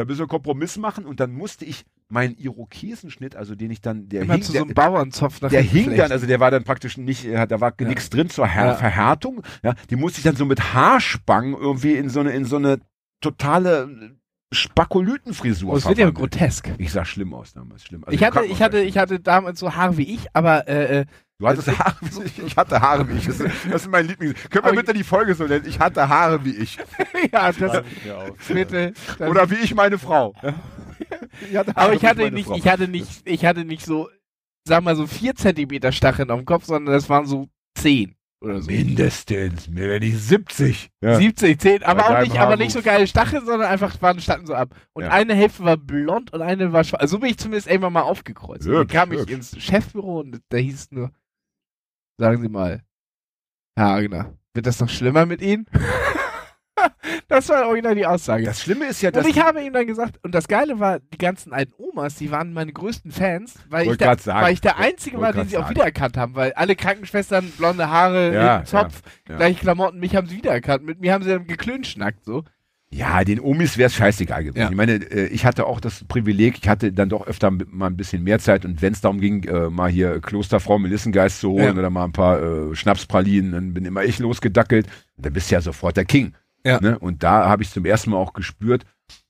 da müssen wir einen Kompromiss machen und dann musste ich meinen Irokesenschnitt, also den ich dann, der immer hing, zu der, so einem Bauernzopf nach der hing dann, flechten. also der war dann praktisch nicht, äh, da war Ja. nichts drin zur Her Ja. Verhärtung. Ja, die musste ich dann so mit Haarspangen irgendwie in so eine, in so eine totale Spakolytenfrisur Oh, es wird ja grotesk. Ich sah schlimm aus damals, schlimm. Also Ich hatte, ich hatte, ich hatte damals so Haare wie ich, aber äh, äh, Du hattest Haare wie ich. Ich hatte Haare wie ich. Das ist, das ist mein Lieblings. Können wir bitte die Folge so nennen? Ich hatte Haare wie ich. ja, das bitte. Oder wie ich meine Frau. Ich hatte Haare aber ich hatte meine nicht, Frau. ich hatte nicht, ich hatte nicht so, sag mal so vier Zentimeter Stacheln auf dem Kopf, sondern das waren so zehn oder so. Mindestens. Mir werde ich 70. Ja. 70, 10, aber Bei auch nicht, aber nicht so geile Stacheln, sondern einfach waren standen so ab. Und Ja. eine Hälfte war blond und eine war schwarz. Also so bin ich zumindest irgendwann mal aufgekreuzt. Und dann Hübsch, kam ich hübsch. ins Chefbüro und da hieß es nur, sagen Sie mal, Herr Agner, wird das noch schlimmer mit Ihnen? das war original die Aussage. Das Schlimme ist ja, dass und ich habe ihm dann gesagt, und das Geile war, die ganzen alten Omas, die waren meine größten Fans, weil, ich sagen. weil ich der Einzige war, den sie auch sagen. wiedererkannt haben, weil alle Krankenschwestern, blonde Haare, Ja, Zopf, ja. gleiche Klamotten, mich haben sie wiedererkannt. Mit mir haben sie dann geklönschnackt, so. Ja, den Omis wäre es scheißegal gewesen. Ja. Ich meine, äh, ich hatte auch das Privileg, ich hatte dann doch öfter mal ein bisschen mehr Zeit und wenn es darum ging, äh, mal hier Klosterfrau Melissengeist zu holen Ja. oder mal ein paar äh, Schnapspralinen, dann bin immer ich losgedackelt. Da bist du ja sofort der King. Ja. Ne? Und da habe ich zum ersten Mal auch gespürt,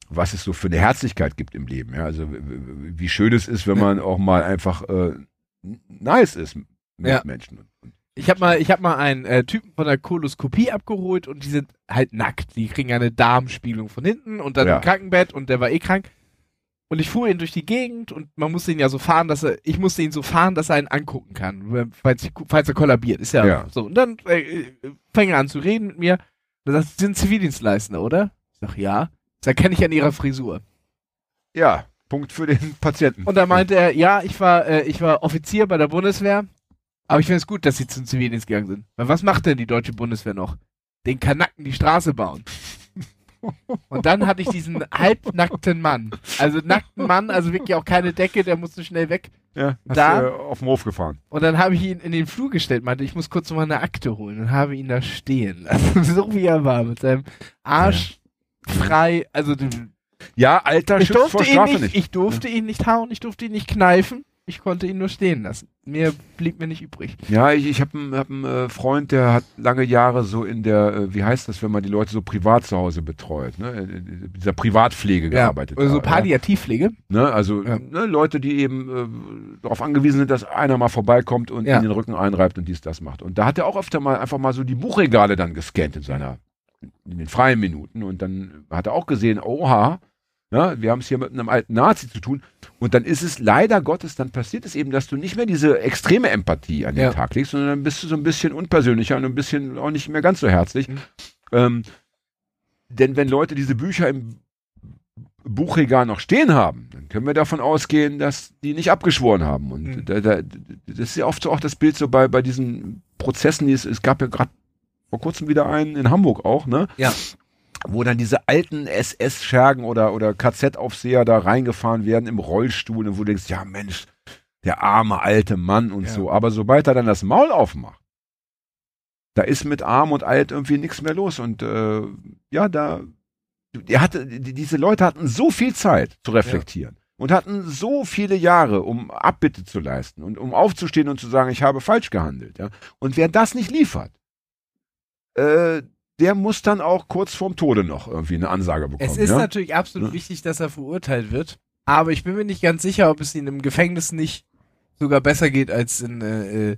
was es so für eine Herzlichkeit gibt im Leben. Ja? Also wie schön es ist, wenn man auch mal einfach äh, nice ist mit. Menschen. Und- Ich habe mal, ich hab mal einen äh, Typen von der Koloskopie abgeholt und die sind halt nackt. Die kriegen eine Darmspiegelung von hinten und dann Ja. im Krankenbett und der war eh krank. Und ich fuhr ihn durch die Gegend und man musste ihn ja so fahren, dass er, ich musste ihn so fahren, dass er ihn angucken kann, falls, falls er kollabiert. Ist ja, Ja. so. Und dann äh, fing er an zu reden mit mir. Da sagt, Sie sind Zivildienstleister, oder? Ich sag, ja. Das erkenne ich an Ihrer Frisur. Ja, Punkt für den Patienten. Und da meinte er, ja, ich war, äh, ich war Offizier bei der Bundeswehr, aber ich finde es gut, dass sie zum Zivildienst gegangen sind. Weil was macht denn die deutsche Bundeswehr noch? Den Kanacken die Straße bauen. Und dann hatte ich diesen halbnackten Mann. Also nackten Mann, also wirklich auch keine Decke, der musste schnell weg. ja, hast da- du, äh, auf den Hof gefahren. Und dann habe ich ihn in den Flur gestellt, meinte, ich muss kurz mal eine Akte holen und habe ihn da stehen lassen. so wie er war, mit seinem Arsch frei. Also Ja, Alter ich durfte ihn nicht, nicht. ich durfte ihn nicht hauen, ich durfte ihn nicht kneifen, ich konnte ihn nur stehen lassen. Mir blieb mir nicht übrig. Ja, ich, ich habe einen hab äh, Freund, der hat lange Jahre so in der, äh, wie heißt das, wenn man die Leute so privat zu Hause betreut, ne? in dieser Privatpflege gearbeitet. Oder so ja. Palliativpflege. Ne? Also Ja. ne, Leute, die eben äh, darauf angewiesen sind, dass einer mal vorbeikommt und Ja. ihnen den Rücken einreibt und dies, das macht. Und da hat er auch öfter mal einfach mal so die Buchregale dann gescannt in seiner, in den freien Minuten. Und dann hat er auch gesehen, oha, ja, wir haben es hier mit einem alten Nazi zu tun. Und dann ist es leider Gottes, dann passiert es eben, dass du nicht mehr diese extreme Empathie an den Ja. Tag legst, sondern dann bist du so ein bisschen unpersönlicher und ein bisschen auch nicht mehr ganz so herzlich. Mhm. Ähm, denn wenn Leute diese Bücher im Buchregal noch stehen haben, dann können wir davon ausgehen, dass die nicht abgeschworen haben. Und Mhm. da, da, das ist ja oft so auch das Bild so bei, bei diesen Prozessen, die es, es gab ja gerade vor kurzem wieder einen in Hamburg auch, ne? Ja. Wo dann diese alten SS-Schergen oder, oder KZ-Aufseher da reingefahren werden im Rollstuhl und wo du denkst, ja Mensch, der arme alte Mann und Ja. so. Aber sobald er dann das Maul aufmacht, da ist mit arm und alt irgendwie nichts mehr los. Und äh, ja, da, er hatte, die- diese Leute hatten so viel Zeit zu reflektieren und hatten so viele Jahre, um Abbitte zu leisten und um aufzustehen und zu sagen, ich habe falsch gehandelt. Ja? Und wer das nicht liefert, äh, der muss dann auch kurz vorm Tode noch irgendwie eine Ansage bekommen. Es ist ja? natürlich absolut Ja. wichtig, dass er verurteilt wird. Aber ich bin mir nicht ganz sicher, ob es ihm im Gefängnis nicht sogar besser geht als in äh,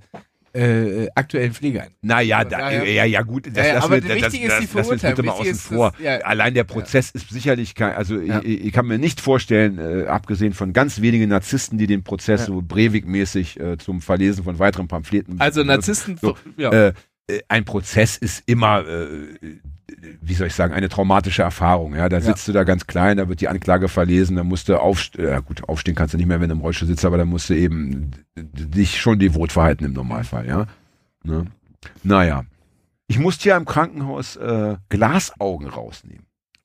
äh, äh, aktuellen Pflegeheimen. Naja, da, daher- ja, ja, gut, das, Ja, ja, lassen aber wir, das, das, das Verurteilung. bitte mal außen ist, vor. dass- ja. Allein der Prozess ist sicherlich kein, also Ja. ich, ich kann mir nicht vorstellen, äh, abgesehen von ganz wenigen Narzissten, die den Prozess Ja. so Breivik-mäßig äh, zum Verlesen von weiteren Pamphleten. Also Narzissten, So, ja. äh, äh, ein Prozess ist immer, äh, wie soll ich sagen, eine traumatische Erfahrung. Ja, da sitzt du da ganz klein, da wird die Anklage verlesen, da musst du aufstehen, ja gut, aufstehen kannst du nicht mehr, wenn du im Rollstuhl sitzt, aber da musst du eben dich schon devot verhalten im Normalfall, ja. Ne? Naja. Ich musste ja im Krankenhaus äh, Glasaugen rausnehmen.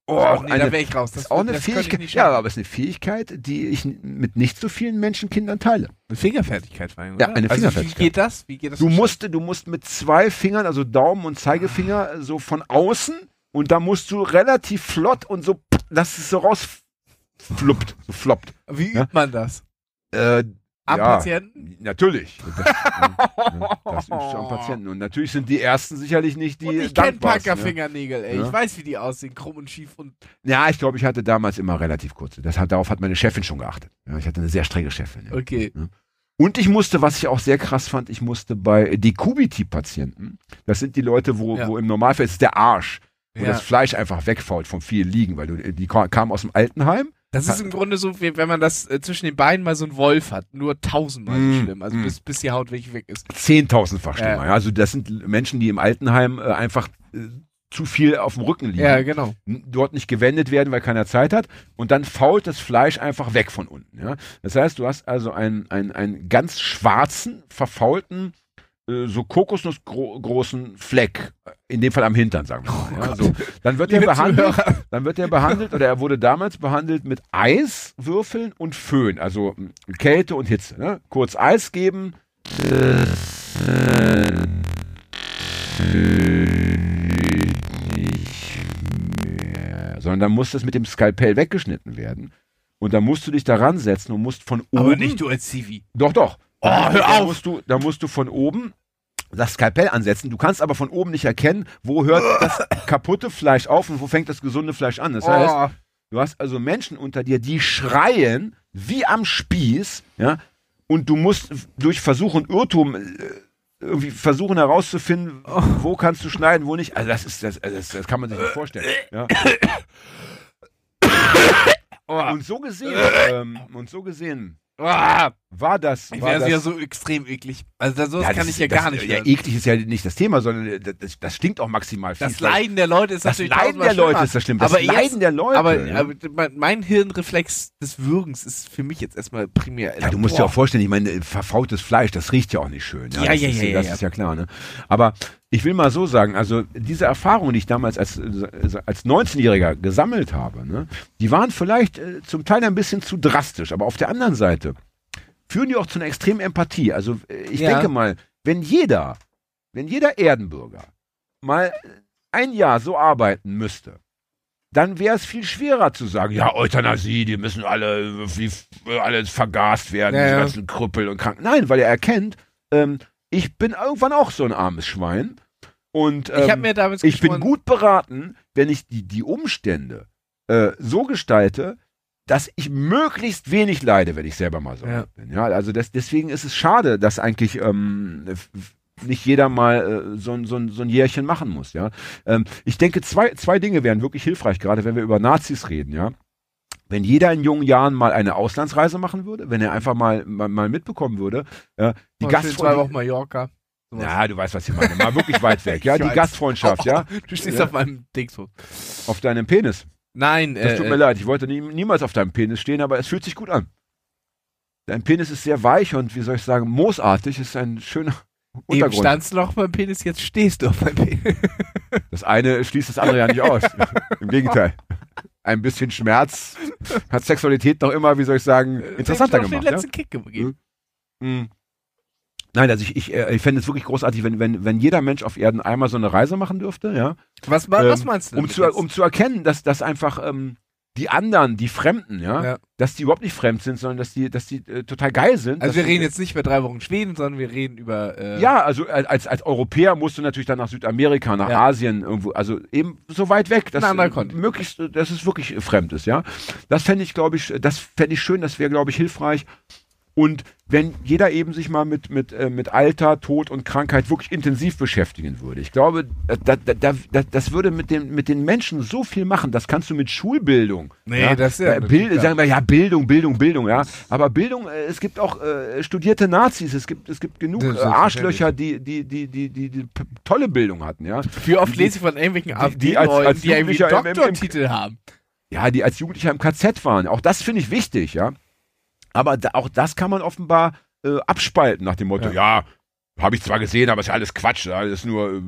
Oh, Ach, nee, eine, da wäre ich raus. Das, ist auch eine Fähigkeit. Ja, aber es ist eine Fähigkeit, die ich mit nicht so vielen Menschenkindern teile. Eine Fingerfertigkeit vor allem, Ja, oder? eine also Fingerfertigkeit. Wie geht das? Wie geht das? Du musst, du musst mit zwei Fingern, also Daumen und Zeigefinger, so von außen und da musst du relativ flott und so, dass es so rausfluppt, so floppt. Wie übt Ja. man das? Äh, Am ja, Patienten? Natürlich. Das, ja, das du am Patienten. Und natürlich sind die ersten sicherlich nicht die und ich kenne dankbarsten, Punkerfingernägel, ey. Ja. Ich weiß, wie die aussehen, krumm und schief und Ja, ich glaube, ich hatte damals immer relativ kurze. Das hat, darauf hat meine Chefin schon geachtet. Ja, ich hatte eine sehr strenge Chefin. Ja. okay. Und ich musste, was ich auch sehr krass fand, ich musste bei Dekubiti-Patienten, das sind die Leute, wo, Ja. wo im Normalfall ist der Arsch, wo Ja. das Fleisch einfach wegfault vom vielen Liegen, weil du, die ka- kamen aus dem Altenheim. Das ist im Grunde so, wie wenn man das äh, zwischen den Beinen mal so einen Wolf hat. Nur tausendmal Mm, so schlimm. Also mm. bis, bis die Haut wirklich weg ist. Zehntausendfach schlimmer. Ja. Also das sind Menschen, die im Altenheim äh, einfach äh, zu viel auf dem Rücken liegen. Ja, genau. dort nicht gewendet werden, weil keiner Zeit hat. Und dann fault das Fleisch einfach weg von unten. Ja? Das heißt, du hast also einen, einen, einen ganz schwarzen, verfaulten, so kokosnussgroßen Fleck. In dem Fall am Hintern, sagen wir mal. ja? so. Dann wird er Liebe behandelt. Dann wird er behandelt oder er wurde damals behandelt mit Eiswürfeln und Föhn, also m, Kälte und Hitze. Ne? Kurz Eis geben. Sondern dann muss das mit dem Skalpell weggeschnitten werden. Und dann musst du dich da ransetzen und musst von oben. Aber nicht du als Zivi. Doch, doch. Oh, hör da auf! Musst du, da musst du von oben das Skalpell ansetzen. Du kannst aber von oben nicht erkennen, wo hört das kaputte Fleisch auf und wo fängt das gesunde Fleisch an. Das heißt, Oh, Du hast also Menschen unter dir, die schreien wie am Spieß, ja, und du musst durch Versuch und Irrtum äh, irgendwie versuchen herauszufinden, wo kannst du schneiden, wo nicht. Also das ist das, also das, das kann man sich nicht vorstellen. Ja. Und so gesehen, ähm, und so gesehen Ah, war das. ich war wäre das ja so extrem eklig. Also das, sowas Ja, kann das ich ja ist- gar das, nicht. Ja, hören. eklig ist ja nicht das Thema, sondern äh, das, das stinkt auch maximal das fies, weil- Leiden der Leute ist Das natürlich Leiden der Leute ist das schlimm. Das aber Leiden jetzt, der Leute. Aber, ja. aber mein, Hirnreflex des Würgens ist für mich jetzt erstmal primär. Ja, du musst dir auch vorstellen, ich meine, verfaultes Fleisch, das riecht ja auch nicht schön. Ja, das ja, ist, ja, Das ja, ist ja klar, ne? Aber ich will mal so sagen, also diese Erfahrungen, die ich damals als, äh, als 19-Jähriger gesammelt habe, ne, die waren vielleicht äh, zum Teil ein bisschen zu drastisch, aber auf der anderen Seite führen die auch zu einer extremen Empathie. Also äh, ich Ja. denke mal, wenn jeder, wenn jeder Erdenbürger mal ein Jahr so arbeiten müsste, dann wäre es viel schwerer zu sagen, ja, Euthanasie, die müssen alle, wie, alle vergast werden, Ja, die ja. ganzen Krüppel und Kranken. Nein, weil er erkennt, ähm, ich bin irgendwann auch so ein armes Schwein. Und ähm, ich mir damals ich bin gut beraten, wenn ich die, die Umstände äh, so gestalte, dass ich möglichst wenig leide, wenn ich selber mal so Ja. bin. Ja, also das, deswegen ist es schade, dass eigentlich ähm, nicht jeder mal äh, so, ein- so, ein- so ein Jährchen machen muss. Ja, ähm, ich denke, zwei, zwei Dinge wären wirklich hilfreich, gerade wenn wir über Nazis reden. Ja, wenn jeder in jungen Jahren mal eine Auslandsreise machen würde, wenn er einfach mal mal, mal mitbekommen würde, ja, die Wochen Gastfreundschaft. Mallorca. Sowas. Ja, du weißt, was ich meine. Mal wirklich weit weg. Ja, Ich die weiß. Gastfreundschaft, ja, Du stehst Ja. auf meinem Dingshof. auf deinem Penis. Nein, Das äh, tut mir leid, ich wollte nie, niemals auf deinem Penis stehen, aber es fühlt sich gut an. Dein Penis ist sehr weich und wie soll ich sagen, moosartig, ist ein schöner eben Untergrund. standst du noch beim Penis, jetzt stehst du auf meinem Penis. Das eine schließt das andere ja nicht aus. Im Gegenteil. Ein bisschen Schmerz hat Sexualität noch immer, wie soll ich sagen, interessanter Äh, Den gemacht. Ja? letzten Kick gegeben. Mhm. Nein, also ich, ich, äh, ich fände es wirklich großartig, wenn, wenn, wenn jeder Mensch auf Erden einmal so eine Reise machen dürfte, ja. Was, was Ähm, meinst du Um zu, um zu erkennen, dass, dass einfach ähm, die anderen, die Fremden, ja, Ja. dass die überhaupt nicht fremd sind, sondern dass die, dass die äh, total geil sind. Also wir reden jetzt nicht über drei Wochen Schweden, sondern wir reden über äh, Ja, also äh, als, als Europäer musst du natürlich dann nach Südamerika, nach Ja. Asien irgendwo, also eben so weit weg, dass äh, möglichst, äh, dass es wirklich äh, fremd ist, ja. Das fände ich, glaube ich, äh, das fände ich schön, das wäre, glaube ich, hilfreich. Und wenn jeder eben sich mal mit, mit, äh, mit Alter, Tod und Krankheit wirklich intensiv beschäftigen würde. Ich glaube, da, da, da, da, das würde mit, dem, mit den Menschen so viel machen. Das kannst du mit Schulbildung. Nee, ja, das ist ja äh, Bild, sagen wir ja Bildung, Bildung, Bildung, ja. Aber Bildung, äh, es gibt auch äh, studierte Nazis, es gibt, es gibt genug äh, Arschlöcher, die, die, die, die, die, die tolle Bildung hatten, ja. Wie oft Die- lese ich von irgendwelchen die als- AfD-Leuten, als die irgendwie Doktortitel haben? Ja, die als Jugendlicher im KZ waren. Auch das finde ich wichtig, ja. Aber auch das kann man offenbar äh, abspalten nach dem Motto, ja, habe ich zwar gesehen, aber ist ja alles Quatsch, ja, das ist nur äh,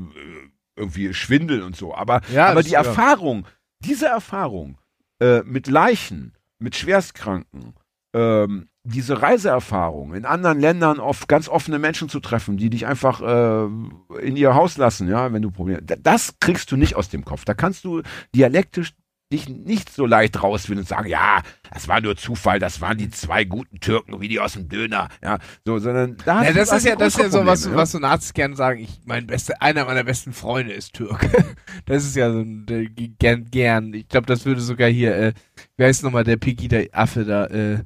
irgendwie Schwindel und so. Aber, Ja, aber die ja. Erfahrung, diese Erfahrung äh, mit Leichen, mit Schwerstkranken, ähm, diese Reiseerfahrung in anderen Ländern auf ganz offene Menschen zu treffen, die dich einfach äh, in ihr Haus lassen, ja, wenn du Probleme, da- das kriegst du nicht aus dem Kopf. Da kannst du dialektisch dich nicht so leicht rausfinden und sagen, ja, das war nur Zufall, das waren die zwei guten Türken, wie die aus dem Döner, ja, so, sondern da Ja, das ist ja, das ist ja so, was, Probleme, was so Nazis gerne sagen. Ich, mein bester, einer meiner besten Freunde ist Türke. Das ist ja so ein, gern, gern. Ich glaube, das würde sogar hier, äh, wie heißt nochmal der Pegida-Affe da, äh,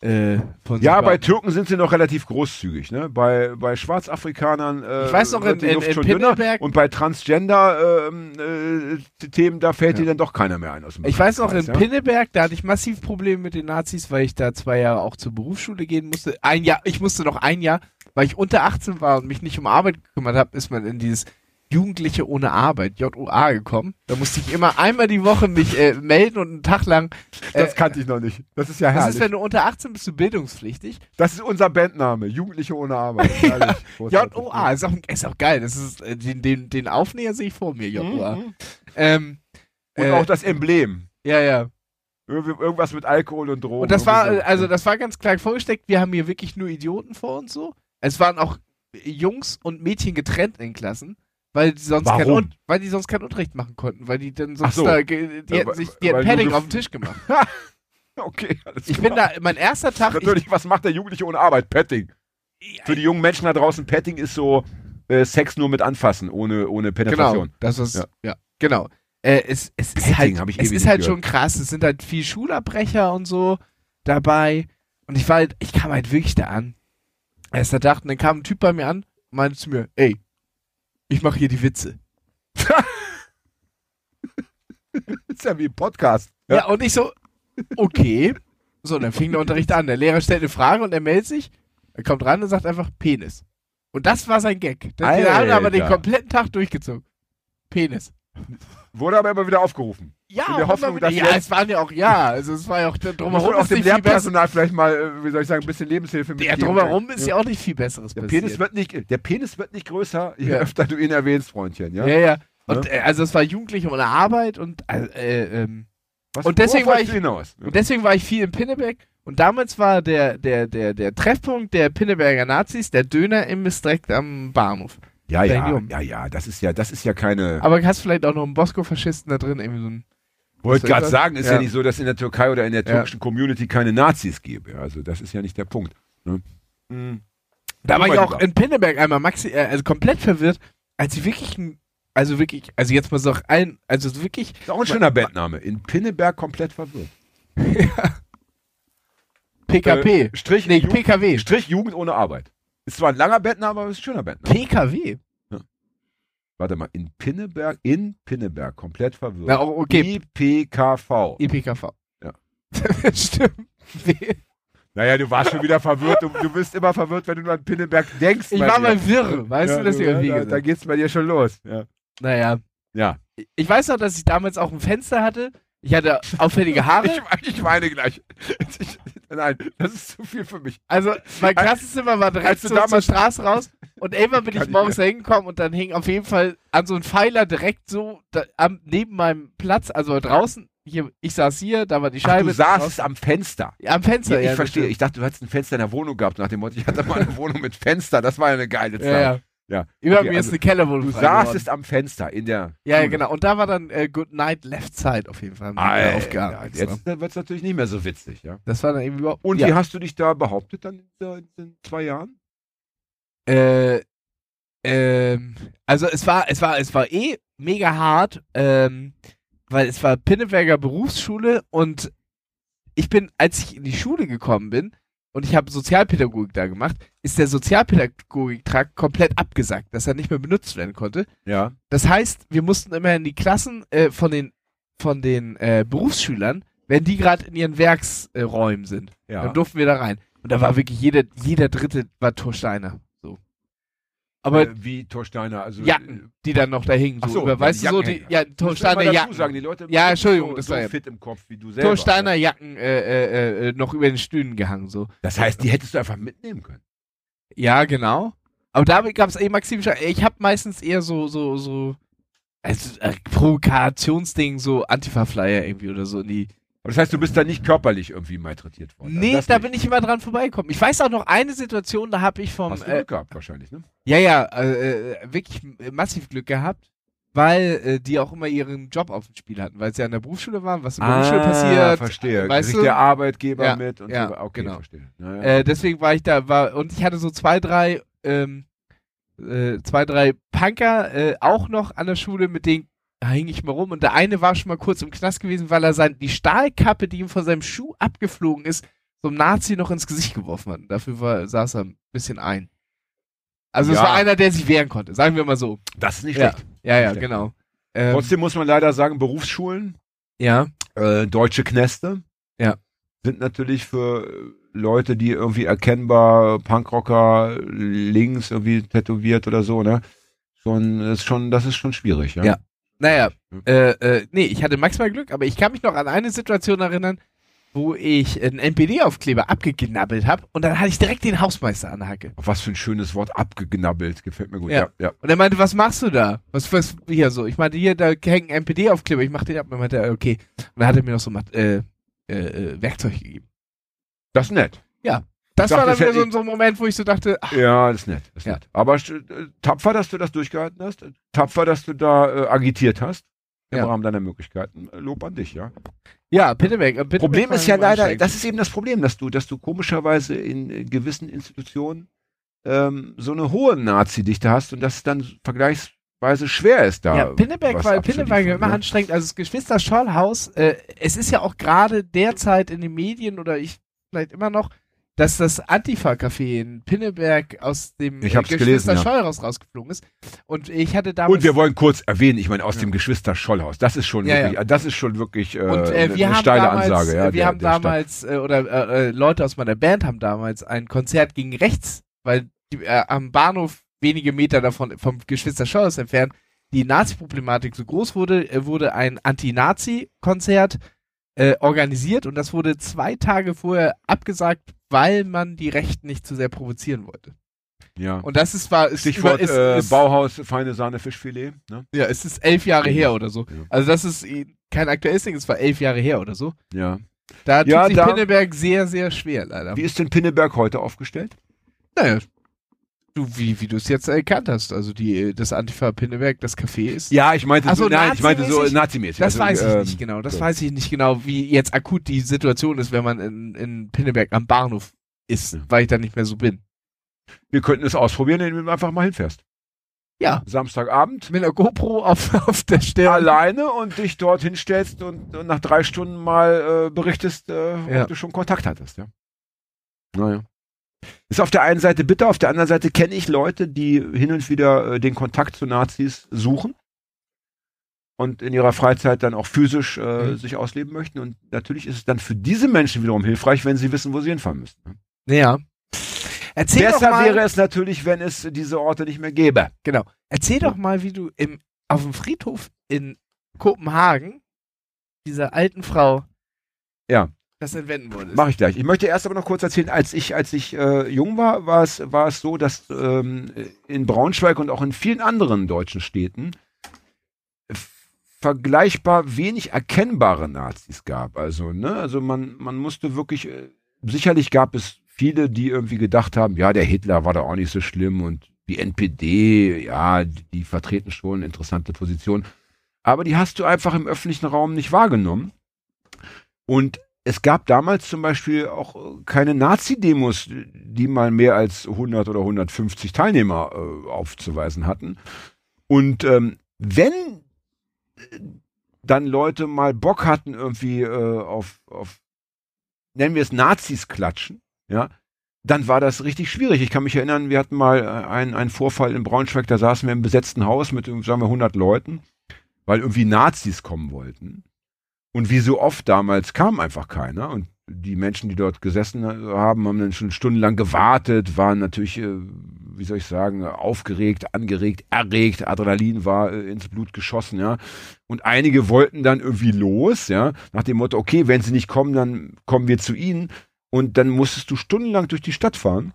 äh, von Ja, bei. Türken sind sie noch relativ großzügig, ne? Bei, bei Schwarzafrikanern äh, Ich weiß noch, wird in- die in- Luft in schon dünner Pinneberg- und bei Transgender-Themen, da fällt dir dann doch keiner mehr ein aus dem Ich weiß noch, in ja? Pinneberg, da hatte ich massiv Probleme mit den Nazis, weil ich da zwei Jahre auch zur Berufsschule gehen musste. Ein Jahr, ich musste noch ein Jahr, weil ich unter 18 war und mich nicht um Arbeit gekümmert habe, ist man in dieses Jugendliche ohne Arbeit, JOA, gekommen. Da musste ich immer einmal die Woche mich äh, melden und einen Tag lang. Äh, Das kannte ich noch nicht. Das ist ja das herrlich. ist, wenn du unter 18 bist, du bildungspflichtig. Das ist unser Bandname, Jugendliche ohne Arbeit. Herrlich. Großartig. JOA, ist auch, ist auch geil. Das ist, äh, den, den, den Aufnäher sehe ich vor mir, JOA. Mhm. Ähm, Und äh, auch das Emblem. ja, ja. Irg- Irgendwas mit Alkohol und Drogen. Und das war, so. also das war ganz klar vorgesteckt, wir haben hier wirklich nur Idioten vor uns so. Es waren auch Jungs und Mädchen getrennt in Klassen, weil die sonst, kein, Warum? Un- weil die sonst keinen Unterricht machen konnten, weil die dann sonst so. da, die Ja, hätten sich, die hätten Padding auf den Tisch gemacht. Okay, alles Ich klar. bin da, mein erster Tag, ich, Natürlich, was macht der Jugendliche ohne Arbeit? Petting. Für die jungen Menschen da draußen, Petting ist so äh, Sex nur mit Anfassen, ohne, ohne genau, Penetration. das ist, Ja. ja, genau. äh, es, es ist Petting halt, hab ich es ist halt gehört. schon krass. Es sind halt viel Schulabbrecher und so dabei. Und ich war halt, ich kam halt wirklich da an. Erster Tag, und dann kam ein Typ bei mir an und meinte zu mir, ey, ich mache hier die Witze. ist ja wie ein Podcast. Ja. und ich so, okay. So, dann fing der Unterricht an. Der Lehrer stellt eine Frage und er meldet sich. Er kommt ran und sagt einfach Penis. Und das war sein Gag. Wir haben aber den kompletten Tag durchgezogen. Penis. Wurde aber immer wieder aufgerufen. Ja, In der Hoffnung, dass ja, es waren ja auch, ja, also es war ja auch drumherum auch dem. Lehrpersonal vielleicht mal, äh, wie soll ich sagen, ein bisschen Lebenshilfe Ja, mitgeben. drumherum ist ja auch nicht viel Besseres der passiert. Penis, wird nicht, der Penis wird nicht größer, je Ja. öfter du ihn erwähnst, Freundchen. Ja? ja, ja. Und äh, also es war jugendlich um eine Arbeit und äh, äh, ähm, Was, Und deswegen war du hinaus. Ja. und deswegen war ich viel in Pinneberg und damals war der der der der Treffpunkt der Pinneberger Nazis der Döner Imbiss direkt am Bahnhof. Ja, ja, ja, ja, das ist ja, das ist ja keine. Aber hast vielleicht auch noch einen Bosco-Faschisten da drin, irgendwie so ein Wollte gerade sagen, ist ja. Ja. nicht so, dass in der Türkei oder in der Ja. türkischen Community keine Nazis gäbe. Ja, Also das ist ja nicht der Punkt. Ne? Mhm. Da war ich auch in Pinneberg einmal maxi äh, also komplett verwirrt, als ich wirklich ein- also wirklich, also jetzt mal so ein, also wirklich Ist auch ein schöner Bandname. In Pinneberg komplett verwirrt. PKP. Äh, Strich, nee, Ju- PKW. Strich Jugend ohne Arbeit. Ist zwar ein langer Bandname, aber ist ein schöner Bandname. PKW. Warte mal, in Pinneberg, in Pinneberg, komplett verwirrt. Oh, okay, IPKV. IPKV. Ja. Stimmt. Naja, du warst schon wieder verwirrt. Du, du bist immer verwirrt, wenn du an Pinneberg denkst. Ich war dir. mal wirr, weißt Ja, du, das irgendwie ja, da, da geht's bei dir schon los. Ja. Naja. ja. Ich weiß noch, dass ich damals auch ein Fenster hatte. Ich hatte auffällige Haare. Ich, ich weine gleich. Ich, nein, das ist zu viel für mich. Also mein Klassenzimmer war direkt Als du zur damals- Straße raus und irgendwann bin ich morgens da hingekommen und dann hing auf jeden Fall an so einem Pfeiler direkt so da, am, neben meinem Platz, also draußen, hier, ich saß hier, da war die Ach, Scheibe. du saßt am Fenster. Ja, am Fenster, ich ja. verstehe. Ich dachte, du hättest ein Fenster in der Wohnung gehabt, nach dem Motto, ich hatte mal eine Wohnung mit Fenster. Das war ja eine geile Zeit. Ja, ja. Ja. Über Okay, mir ist also eine Kellerwohnung Du saßest am Fenster in der. Ja, ja, Schule. genau. Und da war dann äh, Good Night Left Side auf jeden Fall. Alter, aufgearbeitet. jetzt wird es natürlich nicht mehr so witzig, ja. Das war dann irgendwie überhaupt. Und ja. wie hast du dich da behauptet dann in, in den zwei Jahren? Äh, ähm, also es war, es war, es war eh mega hart, ähm, weil es war Pinneberger Berufsschule und ich bin, als ich in die Schule gekommen bin und ich habe Sozialpädagogik da gemacht, ist der Sozialpädagogiktrakt komplett abgesagt, dass er nicht mehr benutzt werden konnte. Ja. Das heißt, wir mussten immer in die Klassen äh, von den von den äh, Berufsschülern, wenn die gerade in ihren Werksräumen sind. Ja. Dann durften wir da rein. Und da war wirklich jeder, jeder Dritte war Torsteiner. Aber äh, wie Torsteiner, also. Jacken, die dann noch da hingen. So, so, über, weißt du, so die, ja, Torsteiner Jacken. sagen, die Leute Ja, Entschuldigung, so, das so war fit im Kopf wie du selber. Torsteiner Jacken äh, äh, äh, noch über den Stühlen gehangen. So. Das heißt, die hättest du einfach mitnehmen können. Ja, genau. Aber da gab es eh Maxim. Ich habe meistens eher so, so, so, also, äh, Provokationsding, so Antifa-Flyer irgendwie oder so in die. Aber das heißt, du bist da nicht körperlich irgendwie malträtiert worden. Nee, da nicht. bin ich immer dran vorbeigekommen. Ich weiß auch noch eine Situation, da habe ich vom. Hast du Äh, Glück gehabt wahrscheinlich, ne? ja, ja, äh, äh, wirklich äh, massiv Glück gehabt, weil äh, die auch immer ihren Job auf dem Spiel hatten, weil sie an der Berufsschule waren, was in der Berufsschule passiert. Ah, verstehe. weißt Kriegt du? der Arbeitgeber Ja, mit und ja, so. Okay, genau. verstehe. Ja, ja. Äh, deswegen war ich da, war, und ich hatte so zwei, drei, ähm, äh, zwei, drei Punker äh, auch noch an der Schule, mit denen da hing ich mal rum. Und der eine war schon mal kurz im Knast gewesen, weil er sein, die Stahlkappe, die ihm von seinem Schuh abgeflogen ist, so einem Nazi noch ins Gesicht geworfen hat. Und dafür war, saß er ein bisschen ein. Also es Ja. war einer, der sich wehren konnte, sagen wir mal so. das ist nicht Ja, schlecht. ja, ja schlecht. genau. Ähm, Trotzdem muss man leider sagen, Berufsschulen, ja, äh, deutsche Knäste, Ja. sind natürlich für äh, Leute, die irgendwie erkennbar Punkrocker links irgendwie tätowiert oder so, ne? Schon, ist schon, das ist schon schwierig, ja. Ja. Naja, Hm. äh, äh, nee, ich hatte maximal Glück, aber ich kann mich noch an eine Situation erinnern, wo ich einen NPD-Aufkleber abgeknabbelt habe und dann hatte ich direkt den Hausmeister an der Hacke. Was für ein schönes Wort, abgeknabbelt, gefällt mir gut. Ja. Ja, ja. Und er meinte, was machst du da? Was, was, hier so? Ich meinte, hier, da hängt ein NPD-Aufkleber, ich mach den ab. Und er meinte, äh, okay. Und dann hat er mir noch so äh, äh, äh, Werkzeug gegeben. Das ist nett. Das Ich war dachte, dann wieder so, so ein Moment, wo ich so dachte, ach, Ja, das ist nett. Das ist Ja. nett. Aber äh, tapfer, dass du das durchgehalten hast. Tapfer, dass du da äh, agitiert hast. Im Ja. Rahmen deiner Möglichkeiten. Äh, Lob an dich, ja. ja, Pitteberg. Äh, Pitteberg Problem ist ja leider, das ist eben das Problem, dass du, dass du komischerweise in gewissen Institutionen ähm, so eine hohe Nazi-Dichte hast und das dann Weise schwer ist da. Ja, Pinneberg war Pinneberg immer ne? anstrengend. Also das Geschwister Schollhaus, äh, es ist ja auch gerade derzeit in den Medien oder ich vielleicht immer noch, dass das Antifa-Café in Pinneberg aus dem Ich hab's äh, gelesen, Geschwister ja. Schollhaus rausgeflogen ist. Und ich hatte damals Und wir wollen kurz erwähnen, ich meine, aus Ja. dem Geschwister Schollhaus. Das ist schon Ja, wirklich, das ist schon wirklich äh, Und äh, eine, wir eine steile damals, Ansage. Ja, wir der- haben der Stadt. damals, äh, oder äh, äh, Leute aus meiner Band haben damals ein Konzert gegen rechts, weil die, äh, am Bahnhof wenige Meter davon vom Geschwister Schollhaus entfernt die Nazi-Problematik so groß wurde, äh, wurde ein Anti-Nazi-Konzert äh, organisiert und das wurde zwei Tage vorher abgesagt, weil man die Rechten nicht zu sehr provozieren wollte. Ja. Und das ist war ist Stichwort ist, äh, ist, Bauhaus, feine Sahne, Fischfilet. Ne? ja, es ist elf Jahre her oder so. Ja. Also das ist äh, kein aktuelles Ding, es war elf Jahre her oder so. Ja. Da tut Ja, sich da- Pinneberg sehr, sehr schwer, leider. Wie ist denn Pinneberg heute aufgestellt? Naja, du, wie, wie du es jetzt erkannt hast, also die, das Antifa Pinneberg, das Café ist. Ja, ich meinte so, so, nein, ich meinte so nazimäßig? nazimäßig. Das also, weiß ich ähm, nicht genau. Das so. weiß ich nicht genau, wie jetzt akut die Situation ist, wenn man in, in Pinneberg am Bahnhof ist, Ja. weil ich da nicht mehr so bin. Wir könnten es ausprobieren, indem du einfach mal hinfährst. Ja. Samstagabend Mit einer GoPro auf, auf der Stirn. alleine und dich dort hinstellst und, und nach drei Stunden mal äh, berichtest, äh, Ja. ob du schon Kontakt hattest. Ja. Naja. Ist auf der einen Seite bitter, auf der anderen Seite kenne ich Leute, die hin und wieder äh, den Kontakt zu Nazis suchen und in ihrer Freizeit dann auch physisch äh, Mhm. sich ausleben möchten. Und natürlich ist es dann für diese Menschen wiederum hilfreich, wenn sie wissen, wo sie hinfahren müssen. ne? Ja. Erzähl doch Besser mal, wäre es natürlich, wenn es diese Orte nicht mehr gäbe. genau. Erzähl doch mal, wie du im, auf dem Friedhof in Kopenhagen dieser alten Frau Ja. Das entwenden wolltest. Mache ich gleich. Ich möchte erst aber noch kurz erzählen, als ich, als ich äh, jung war, war es, war es so, dass ähm, in Braunschweig und auch in vielen anderen deutschen Städten vergleichbar wenig erkennbare Nazis gab. Also, ne, also man, man musste wirklich, äh, sicherlich gab es viele, die irgendwie gedacht haben, ja, der Hitler war da auch nicht so schlimm und die NPD, ja, die, die vertreten schon interessante Positionen. Aber die hast du einfach im öffentlichen Raum nicht wahrgenommen. Und es gab damals zum Beispiel auch äh, keine Nazi-Demos, die mal mehr als 100 oder 150 Teilnehmer äh, aufzuweisen hatten. Und ähm, wenn äh, dann Leute mal Bock hatten, irgendwie äh, auf, auf, nennen wir es Nazis klatschen, ja, dann war das richtig schwierig. Ich kann mich erinnern, wir hatten mal äh, einen, einen Vorfall in Braunschweig, da saßen wir im besetzten Haus mit, sagen wir, 100 Leuten, weil irgendwie Nazis kommen wollten. Und wie so oft damals kam einfach keiner. Und die Menschen, die dort gesessen haben, haben dann schon stundenlang gewartet, waren natürlich, äh, wie soll ich sagen, aufgeregt, angeregt, erregt, Adrenalin war äh, ins Blut geschossen, ja. Und einige wollten dann irgendwie los, ja, nach dem Motto, okay, wenn sie nicht kommen, dann kommen wir zu ihnen. Und dann musstest du stundenlang durch die Stadt fahren.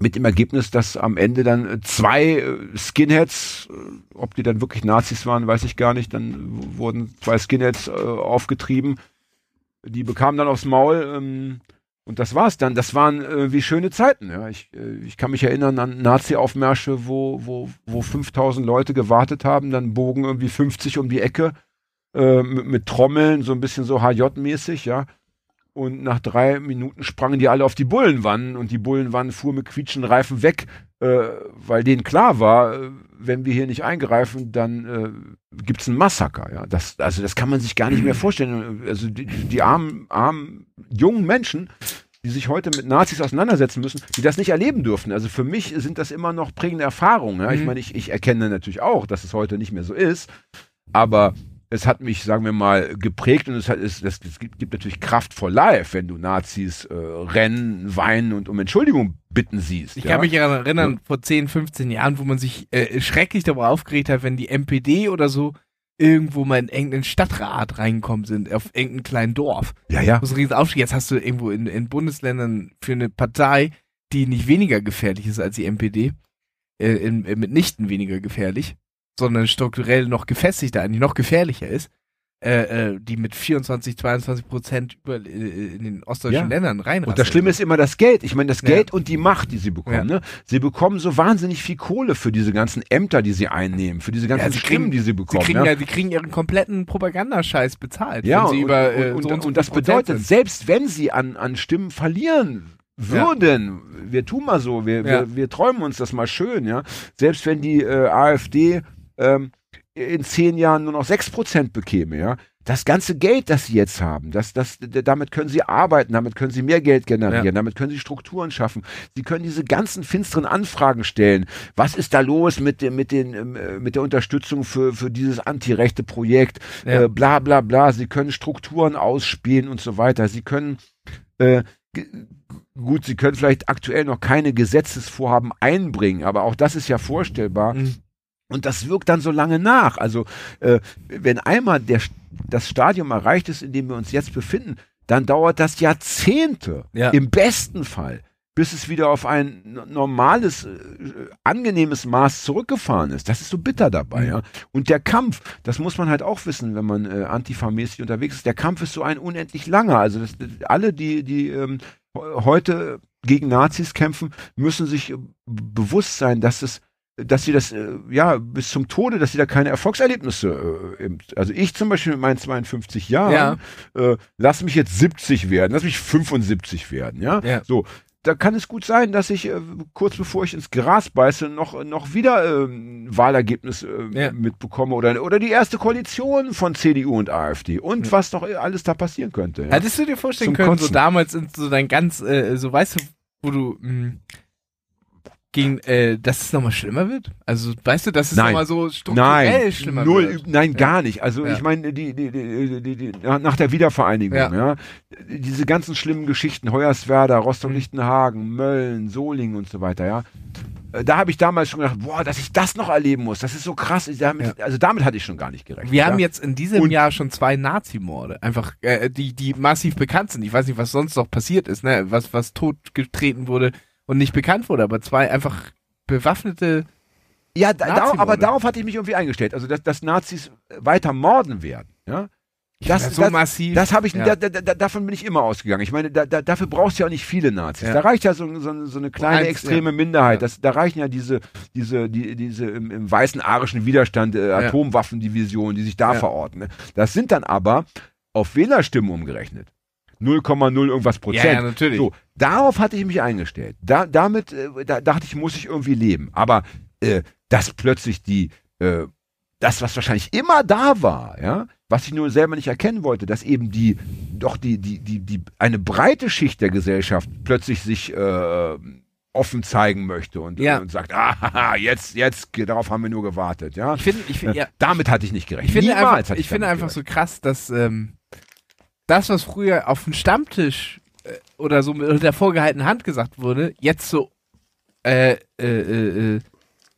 Mit dem Ergebnis, dass am Ende dann äh, zwei äh, Skinheads, äh, ob die dann wirklich Nazis waren, weiß ich gar nicht, dann wurden zwei Skinheads äh, aufgetrieben. Die bekamen dann aufs Maul ähm, und das war's dann. Das waren äh, wie schöne Zeiten. Ja. Ich, äh, ich kann mich erinnern an Nazi-Aufmärsche, wo, wo, wo 5000 Leute gewartet haben, dann bogen irgendwie 50 um die Ecke mit, mit Trommeln, so ein bisschen so HJ-mäßig, ja. Und nach drei Minuten sprangen die alle auf die Bullenwannen und die Bullenwannen fuhr mit quietschenden Reifen weg, äh, weil denen klar war, äh, wenn wir hier nicht eingreifen, dann äh, gibt's ein Massaker. Ja? Das, also das kann man sich gar nicht mehr vorstellen. Also die, die armen, armen, jungen Menschen, die sich heute mit Nazis auseinandersetzen müssen, die das nicht erleben dürfen. Also für mich sind das immer noch prägende Erfahrungen. Ja? Ich Mhm. meine, ich, ich erkenne natürlich auch, dass es heute nicht mehr so ist, aber es hat mich, sagen wir mal, geprägt und es, hat, es, es, es gibt, gibt natürlich Kraft for life, wenn du Nazis äh, rennen, weinen und um Entschuldigung bitten siehst. Ich ja? kann mich daran erinnern, vor 10, 15 Jahren, wo man sich äh, schrecklich darüber aufgeregt hat, wenn die MPD oder so irgendwo mal in irgendeinen Stadtrat reingekommen sind, auf irgendein kleinen Dorf. ja, ja. Das ist ein Riesenaufstieg. Jetzt hast du irgendwo in, in Bundesländern für eine Partei, die nicht weniger gefährlich ist als die MPD, äh, in, äh, mitnichten weniger gefährlich, sondern strukturell noch gefestigter, eigentlich noch gefährlicher ist, äh, äh, die mit 24, 22 Prozent über, äh, in den ostdeutschen Ja. Ländern rein. Und das Schlimme ist immer das Geld. Ich meine, das Ja. Geld und die Macht, die sie bekommen. Ja. Ne? Sie bekommen so wahnsinnig viel Kohle für diese ganzen Ämter, die sie einnehmen, für diese ganzen sie Stimmen, die sie Sie bekommen. kriegen, ja? ja, sie kriegen ihren kompletten Propagandascheiß bezahlt. Ja, sie und, über, äh, und, so und, so und das bedeutet, sind. selbst wenn sie an, an Stimmen verlieren Ja. würden, wir tun mal so, wir, Ja. wir, wir träumen uns das mal schön, ja, selbst wenn die äh, AfD ähm, in zehn Jahren nur noch sechs Prozent bekäme, ja. Das ganze Geld, das sie jetzt haben, das, das, damit können sie arbeiten, damit können sie mehr Geld generieren, Ja. damit können sie Strukturen schaffen. Sie können diese ganzen finsteren Anfragen stellen. Was ist da los mit, dem, mit, den, ähm, äh, mit der Unterstützung für, für dieses antirechte Projekt? Ja. Äh, bla bla bla. Sie können Strukturen ausspielen und so weiter. Sie können äh, gut, sie können vielleicht aktuell noch keine Gesetzesvorhaben einbringen, aber auch das ist ja vorstellbar. Mhm. Und das wirkt dann so lange nach. Also äh, wenn einmal der, das Stadium erreicht ist, in dem wir uns jetzt befinden, dann dauert das Jahrzehnte, Ja. im besten Fall, bis es wieder auf ein normales, äh, angenehmes Maß zurückgefahren ist. Das ist so bitter dabei. Mhm. Ja. Und der Kampf, das muss man halt auch wissen, wenn man äh, antifa-mäßig unterwegs ist, der Kampf ist so ein unendlich langer. Also das, alle, die, die ähm, he- heute gegen Nazis kämpfen, müssen sich äh, bewusst sein, dass es dass sie das, äh, ja, bis zum Tode, dass sie da keine Erfolgserlebnisse, äh, also ich zum Beispiel mit meinen 52 Jahren, äh, lass mich jetzt 70 werden, lass mich 75 werden, ja, Ja. so. Da kann es gut sein, dass ich äh, kurz bevor ich ins Gras beiße, noch, noch wieder ähm, Wahlergebnis äh, Ja. mitbekomme oder, oder die erste Koalition von CDU und AfD und was doch alles da passieren könnte. Ja. Hättest du dir vorstellen Zum können, so Kotzen. damals in so dein ganz, äh, so weißt du, wo du mh, gegen, äh, dass es nochmal schlimmer wird? Also weißt du, dass es nochmal so strukturell Nein, schlimmer null, wird? nein, gar nicht. Also Ja. ich meine, die, die, die, die, nach der Wiedervereinigung, Ja. ja. diese ganzen schlimmen Geschichten, Hoyerswerda, Mhm. Rostock-Lichtenhagen, Mölln, Solingen und so weiter, ja. Äh, Da habe ich damals schon gedacht, boah, dass ich das noch erleben muss, das ist so krass. Damit, Also damit hatte ich schon gar nicht gerechnet. Wir ja. haben jetzt in diesem Und- Jahr schon zwei Nazimorde, einfach äh, die die massiv bekannt sind. Ich weiß nicht, was sonst noch passiert ist, ne, was was totgetreten wurde und nicht bekannt wurde, aber zwei einfach bewaffnete. Ja, da, aber darauf hatte ich mich irgendwie eingestellt. Also, dass, dass Nazis weiter morden werden, ja. Das, Ja, so das, massiv. Das habe ich, Ja. da, da, da, davon bin ich immer ausgegangen. Ich meine, da, da, dafür brauchst du ja auch nicht viele Nazis. Ja. Da reicht ja so, so, so eine kleine Eins, extreme. Minderheit. Das, da reichen ja diese, diese, die, diese im, im weißen arischen Widerstand äh, Atomwaffendivisionen, die sich da verorten. Ne? Das sind dann aber auf Wählerstimmen umgerechnet. 0,0 irgendwas Prozent. Ja, ja, natürlich. So, darauf hatte ich mich eingestellt. Da, damit äh, da dachte ich, muss ich irgendwie leben. Aber äh, dass plötzlich die, äh, das, was wahrscheinlich immer da war, ja, was ich nur selber nicht erkennen wollte, dass eben die, doch die, die, die, die, eine breite Schicht der Gesellschaft plötzlich sich äh, offen zeigen möchte und, Ja. und sagt, ah, jetzt, jetzt, darauf haben wir nur gewartet, ja. Ich finde, ich finde, Äh, ja, Damit hatte ich nicht gerechnet. ich finde Niemals einfach, ich finde einfach so krass, dass ähm, das, was früher auf dem Stammtisch äh, oder so mit der vorgehaltenen Hand gesagt wurde, jetzt so äh, äh, äh, äh,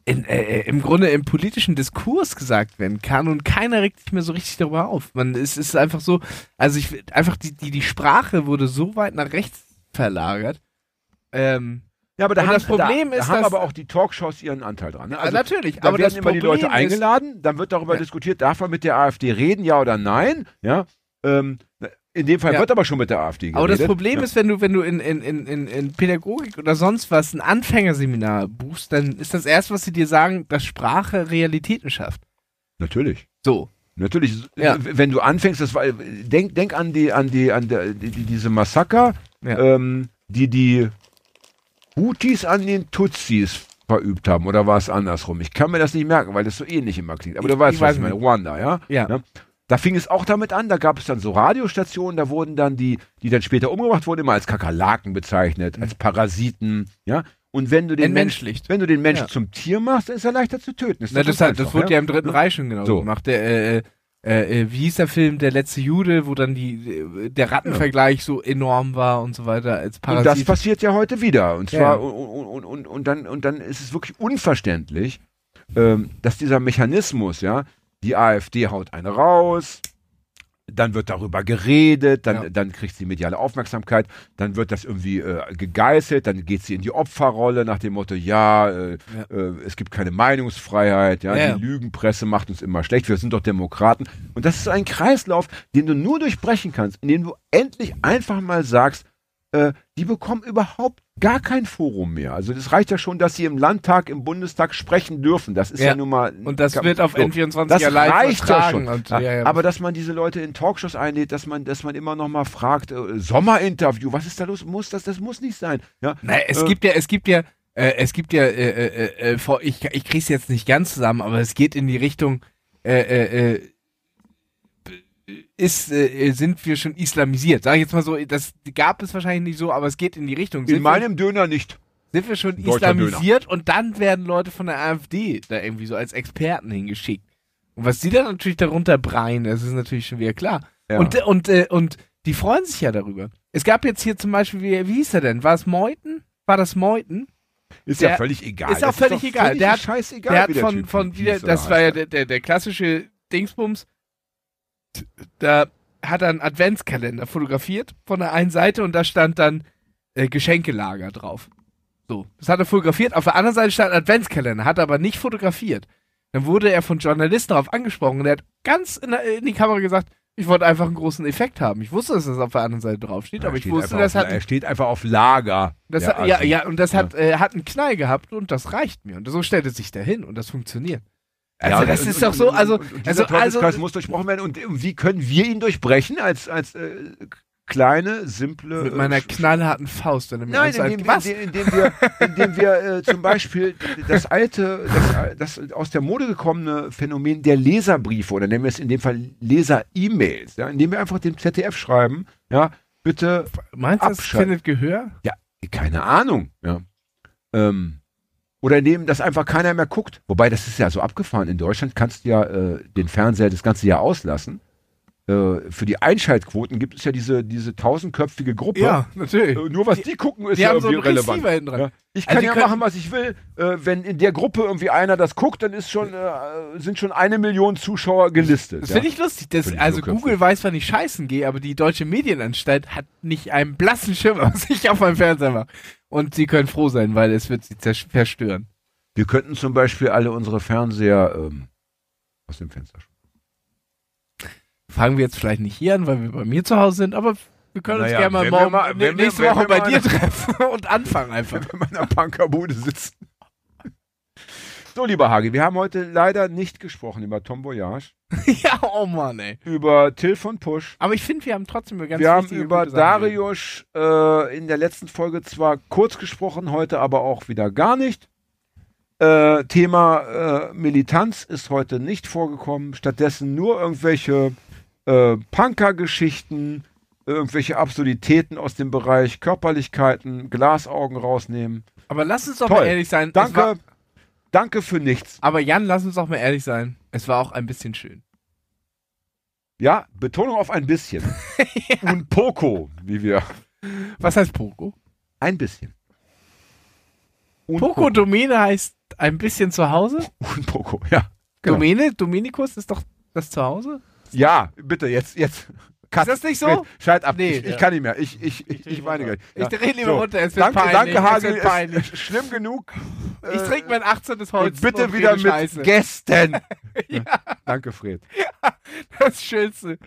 in, äh, im Grunde im politischen Diskurs gesagt werden kann und keiner regt sich mehr so richtig darüber auf. Man, es ist einfach so, also ich einfach die, die, die Sprache wurde so weit nach rechts verlagert. Ähm, Ja, aber da, haben, das Problem da, ist, da haben aber auch die Talkshows ihren Anteil dran. Ne? also, natürlich, Da aber werden immer die Leute eingeladen, dann wird darüber Ja. diskutiert, darf man mit der AfD reden, ja oder nein? Ja. Ähm, in dem Fall Ja. wird aber schon mit der AfD geredet. Aber das Problem ja. ist, wenn du, wenn du in, in, in, in, Pädagogik oder sonst was ein Anfängerseminar buchst, dann ist das erste, was sie dir sagen, dass Sprache Realitäten schafft. Natürlich. So. Natürlich, Ja. wenn du anfängst, das war, denk, denk an die, an die, an der, die, die, diese Massaker, Ja. ähm, die die Hutis an den Tutsis verübt haben, oder war es andersrum? Ich kann mir das nicht merken, weil das so ähnlich immer klingt. Aber Ich- du weißt, ich was weiß ich meine. Ruanda, ja? Ja. Da fing es auch damit an, da gab es dann so Radiostationen, da wurden dann die, die dann später umgebracht wurden, immer als Kakerlaken bezeichnet, als Parasiten, ja. Und wenn du den Menschen, wenn du den Menschen Ja. zum Tier machst, dann ist er leichter zu töten. Ist Na, das, hat, das einfach, wurde ja im Dritten Reich schon genau So. gemacht. Der, äh, äh, äh, wie hieß der Film, Der letzte Jude, wo dann die, äh, der Rattenvergleich so enorm war und so weiter als Und das Parasit. passiert ja heute wieder. Und Ja. zwar, und, und, und, und, dann, und dann ist es wirklich unverständlich, ähm, dass dieser Mechanismus, ja, die AfD haut eine raus, dann wird darüber geredet, dann, Ja. dann kriegt sie mediale Aufmerksamkeit, dann wird das irgendwie äh, gegeißelt, dann geht sie in die Opferrolle nach dem Motto, ja, äh, Ja. Äh, es gibt keine Meinungsfreiheit, ja, Ja. die Lügenpresse macht uns immer schlecht, wir sind doch Demokraten. Und das ist ein Kreislauf, den du nur durchbrechen kannst, indem du endlich einfach mal sagst, äh, die bekommen überhaupt gar kein Forum mehr. Also das reicht ja schon, dass sie im Landtag, im Bundestag sprechen dürfen. Das ist ja, Ja. nun mal. und das wird auf so. N24 Das ja live reicht ja schon. Und, Ja, ja, Aber dass man diese Leute in Talkshows einlädt, dass man, dass man immer noch mal fragt, äh, Sommerinterview, was ist da los? Muss das? Das muss nicht sein. Ja, Naja, es Äh, gibt ja, es gibt ja, Äh, es gibt ja, äh, äh, äh, vor, ich, ich krieg's jetzt nicht ganz zusammen, aber es geht in die Richtung, äh, äh, äh, ist, äh, sind wir schon islamisiert? Sag ich jetzt mal so, das gab es wahrscheinlich nicht so, aber es geht in die Richtung. Sind In meinem Döner nicht. wir, sind wir schon Deutscher islamisiert und dann werden Leute von der AfD da irgendwie so als Experten hingeschickt. Und was die dann natürlich darunter breien, das ist natürlich schon wieder klar. Ja. Und, und, äh, und die freuen sich ja darüber. Es gab jetzt hier zum Beispiel, wie, wie hieß er denn? War es Meuthen? War das Meuthen? Ist der- ja völlig egal. ist auch völlig doch egal. völlig Der hat- scheißegal, der hat wie der von, von oder das war ja der, der, der klassische Dingsbums. Da hat er einen Adventskalender fotografiert von der einen Seite und da stand dann äh, Geschenkelager drauf. So, das hat er fotografiert. Auf der anderen Seite stand Adventskalender, hat er aber nicht fotografiert. Dann wurde er von Journalisten darauf angesprochen und er hat ganz in, der, in die Kamera gesagt, ich wollte einfach einen großen Effekt haben. Ich wusste, dass das auf der anderen Seite draufsteht, Er aber ich steht wusste, das auf, hat Er steht einfach auf Lager. hat, ja, Assi. ja, und das hat, äh, hat einen Knall gehabt und das reicht mir. Und so stellt es sich dahin und das funktioniert. Also Ja, das und- ist und- doch so, und- also, und dieser also, Teufelskreis also, muss durchbrochen werden. Und wie können wir ihn durchbrechen als, als äh, kleine, simple. mit äh, meiner sch- knallharten Faust, wenn er mir Nein, indem wir, was? indem wir, indem wir äh, zum Beispiel das alte, das, das aus der Mode gekommene Phänomen der Leserbriefe oder nennen wir es in dem Fall Leser-E-Mails, ja, indem wir einfach dem ZDF schreiben, ja, bitte, Meinst du, das findet Gehör? ja, keine Ahnung, ja. Ähm, oder indem das einfach keiner mehr guckt. Wobei, das ist ja so abgefahren. In Deutschland kannst du ja äh, den Fernseher das ganze Jahr auslassen. Äh, für die Einschaltquoten gibt es ja diese, diese tausendköpfige Gruppe. natürlich. Äh, nur was die gucken, ist Die ja so irgendwie einen relevant. Hinten dran. Ja. Ich Also kann die ja machen, was ich will. Äh, wenn in der Gruppe irgendwie einer das guckt, dann ist schon, äh, sind schon eine Million Zuschauer gelistet. Das ja. finde ich lustig. Das, Völlig also. Google weiß, wann ich scheißen gehe, aber die deutsche Medienanstalt hat nicht einen blassen Schimmer, was ich auf meinem Fernseher mache. Und sie können froh sein, weil es wird sie verstören. Wir könnten zum Beispiel alle unsere Fernseher ähm, aus dem Fenster schmeißen. Fangen wir jetzt vielleicht nicht hier an, weil wir bei mir zu Hause sind, aber wir können uns Naja, gerne mal wenn wir morgen, mal- wenn wir- nächste wenn Woche wir bei dir treffen und anfangen einfach. in meiner Punkerbude sitzen. So, lieber Hagi, wir haben heute leider nicht gesprochen über Tom Voyage, ja, oh Mann, ey. über Till von Push. Aber ich finde, wir haben trotzdem über ganz wir haben über. Darius äh, in der letzten Folge zwar kurz gesprochen, heute aber auch wieder gar nicht. Äh, Thema äh, Militanz ist heute nicht vorgekommen. Stattdessen nur irgendwelche äh, Punker-Geschichten, irgendwelche Absurditäten aus dem Bereich Körperlichkeiten, Glasaugen rausnehmen. Aber lass uns doch Toll. mal ehrlich sein. es War, Danke, danke für nichts. aber Jan, lass uns doch mal ehrlich sein. Es war auch ein bisschen schön. Ja, Betonung auf ein bisschen. Und Poco, wie wir. Was heißt Poco? Ein bisschen. Und Poco Domäne heißt ein bisschen zu Hause. Und Poco, ja. Genau. Domäne, Dominikus ist doch das Zuhause. Ja, bitte, jetzt, jetzt. Cut. Ist das nicht so? Schalt ab. Nee, ich, ich ja. kann nicht mehr. Ich, ich, ich, ich weine gleich. Ich Ja. drehe lieber So. runter, es wird Danke, peinlich. danke, es Hagel. wird peinlich. Ist schlimm genug. Ich Äh, trinke mein 18. Holz. und bitte wieder mit Scheiße. Gästen. Danke, Fred. Das Schönste.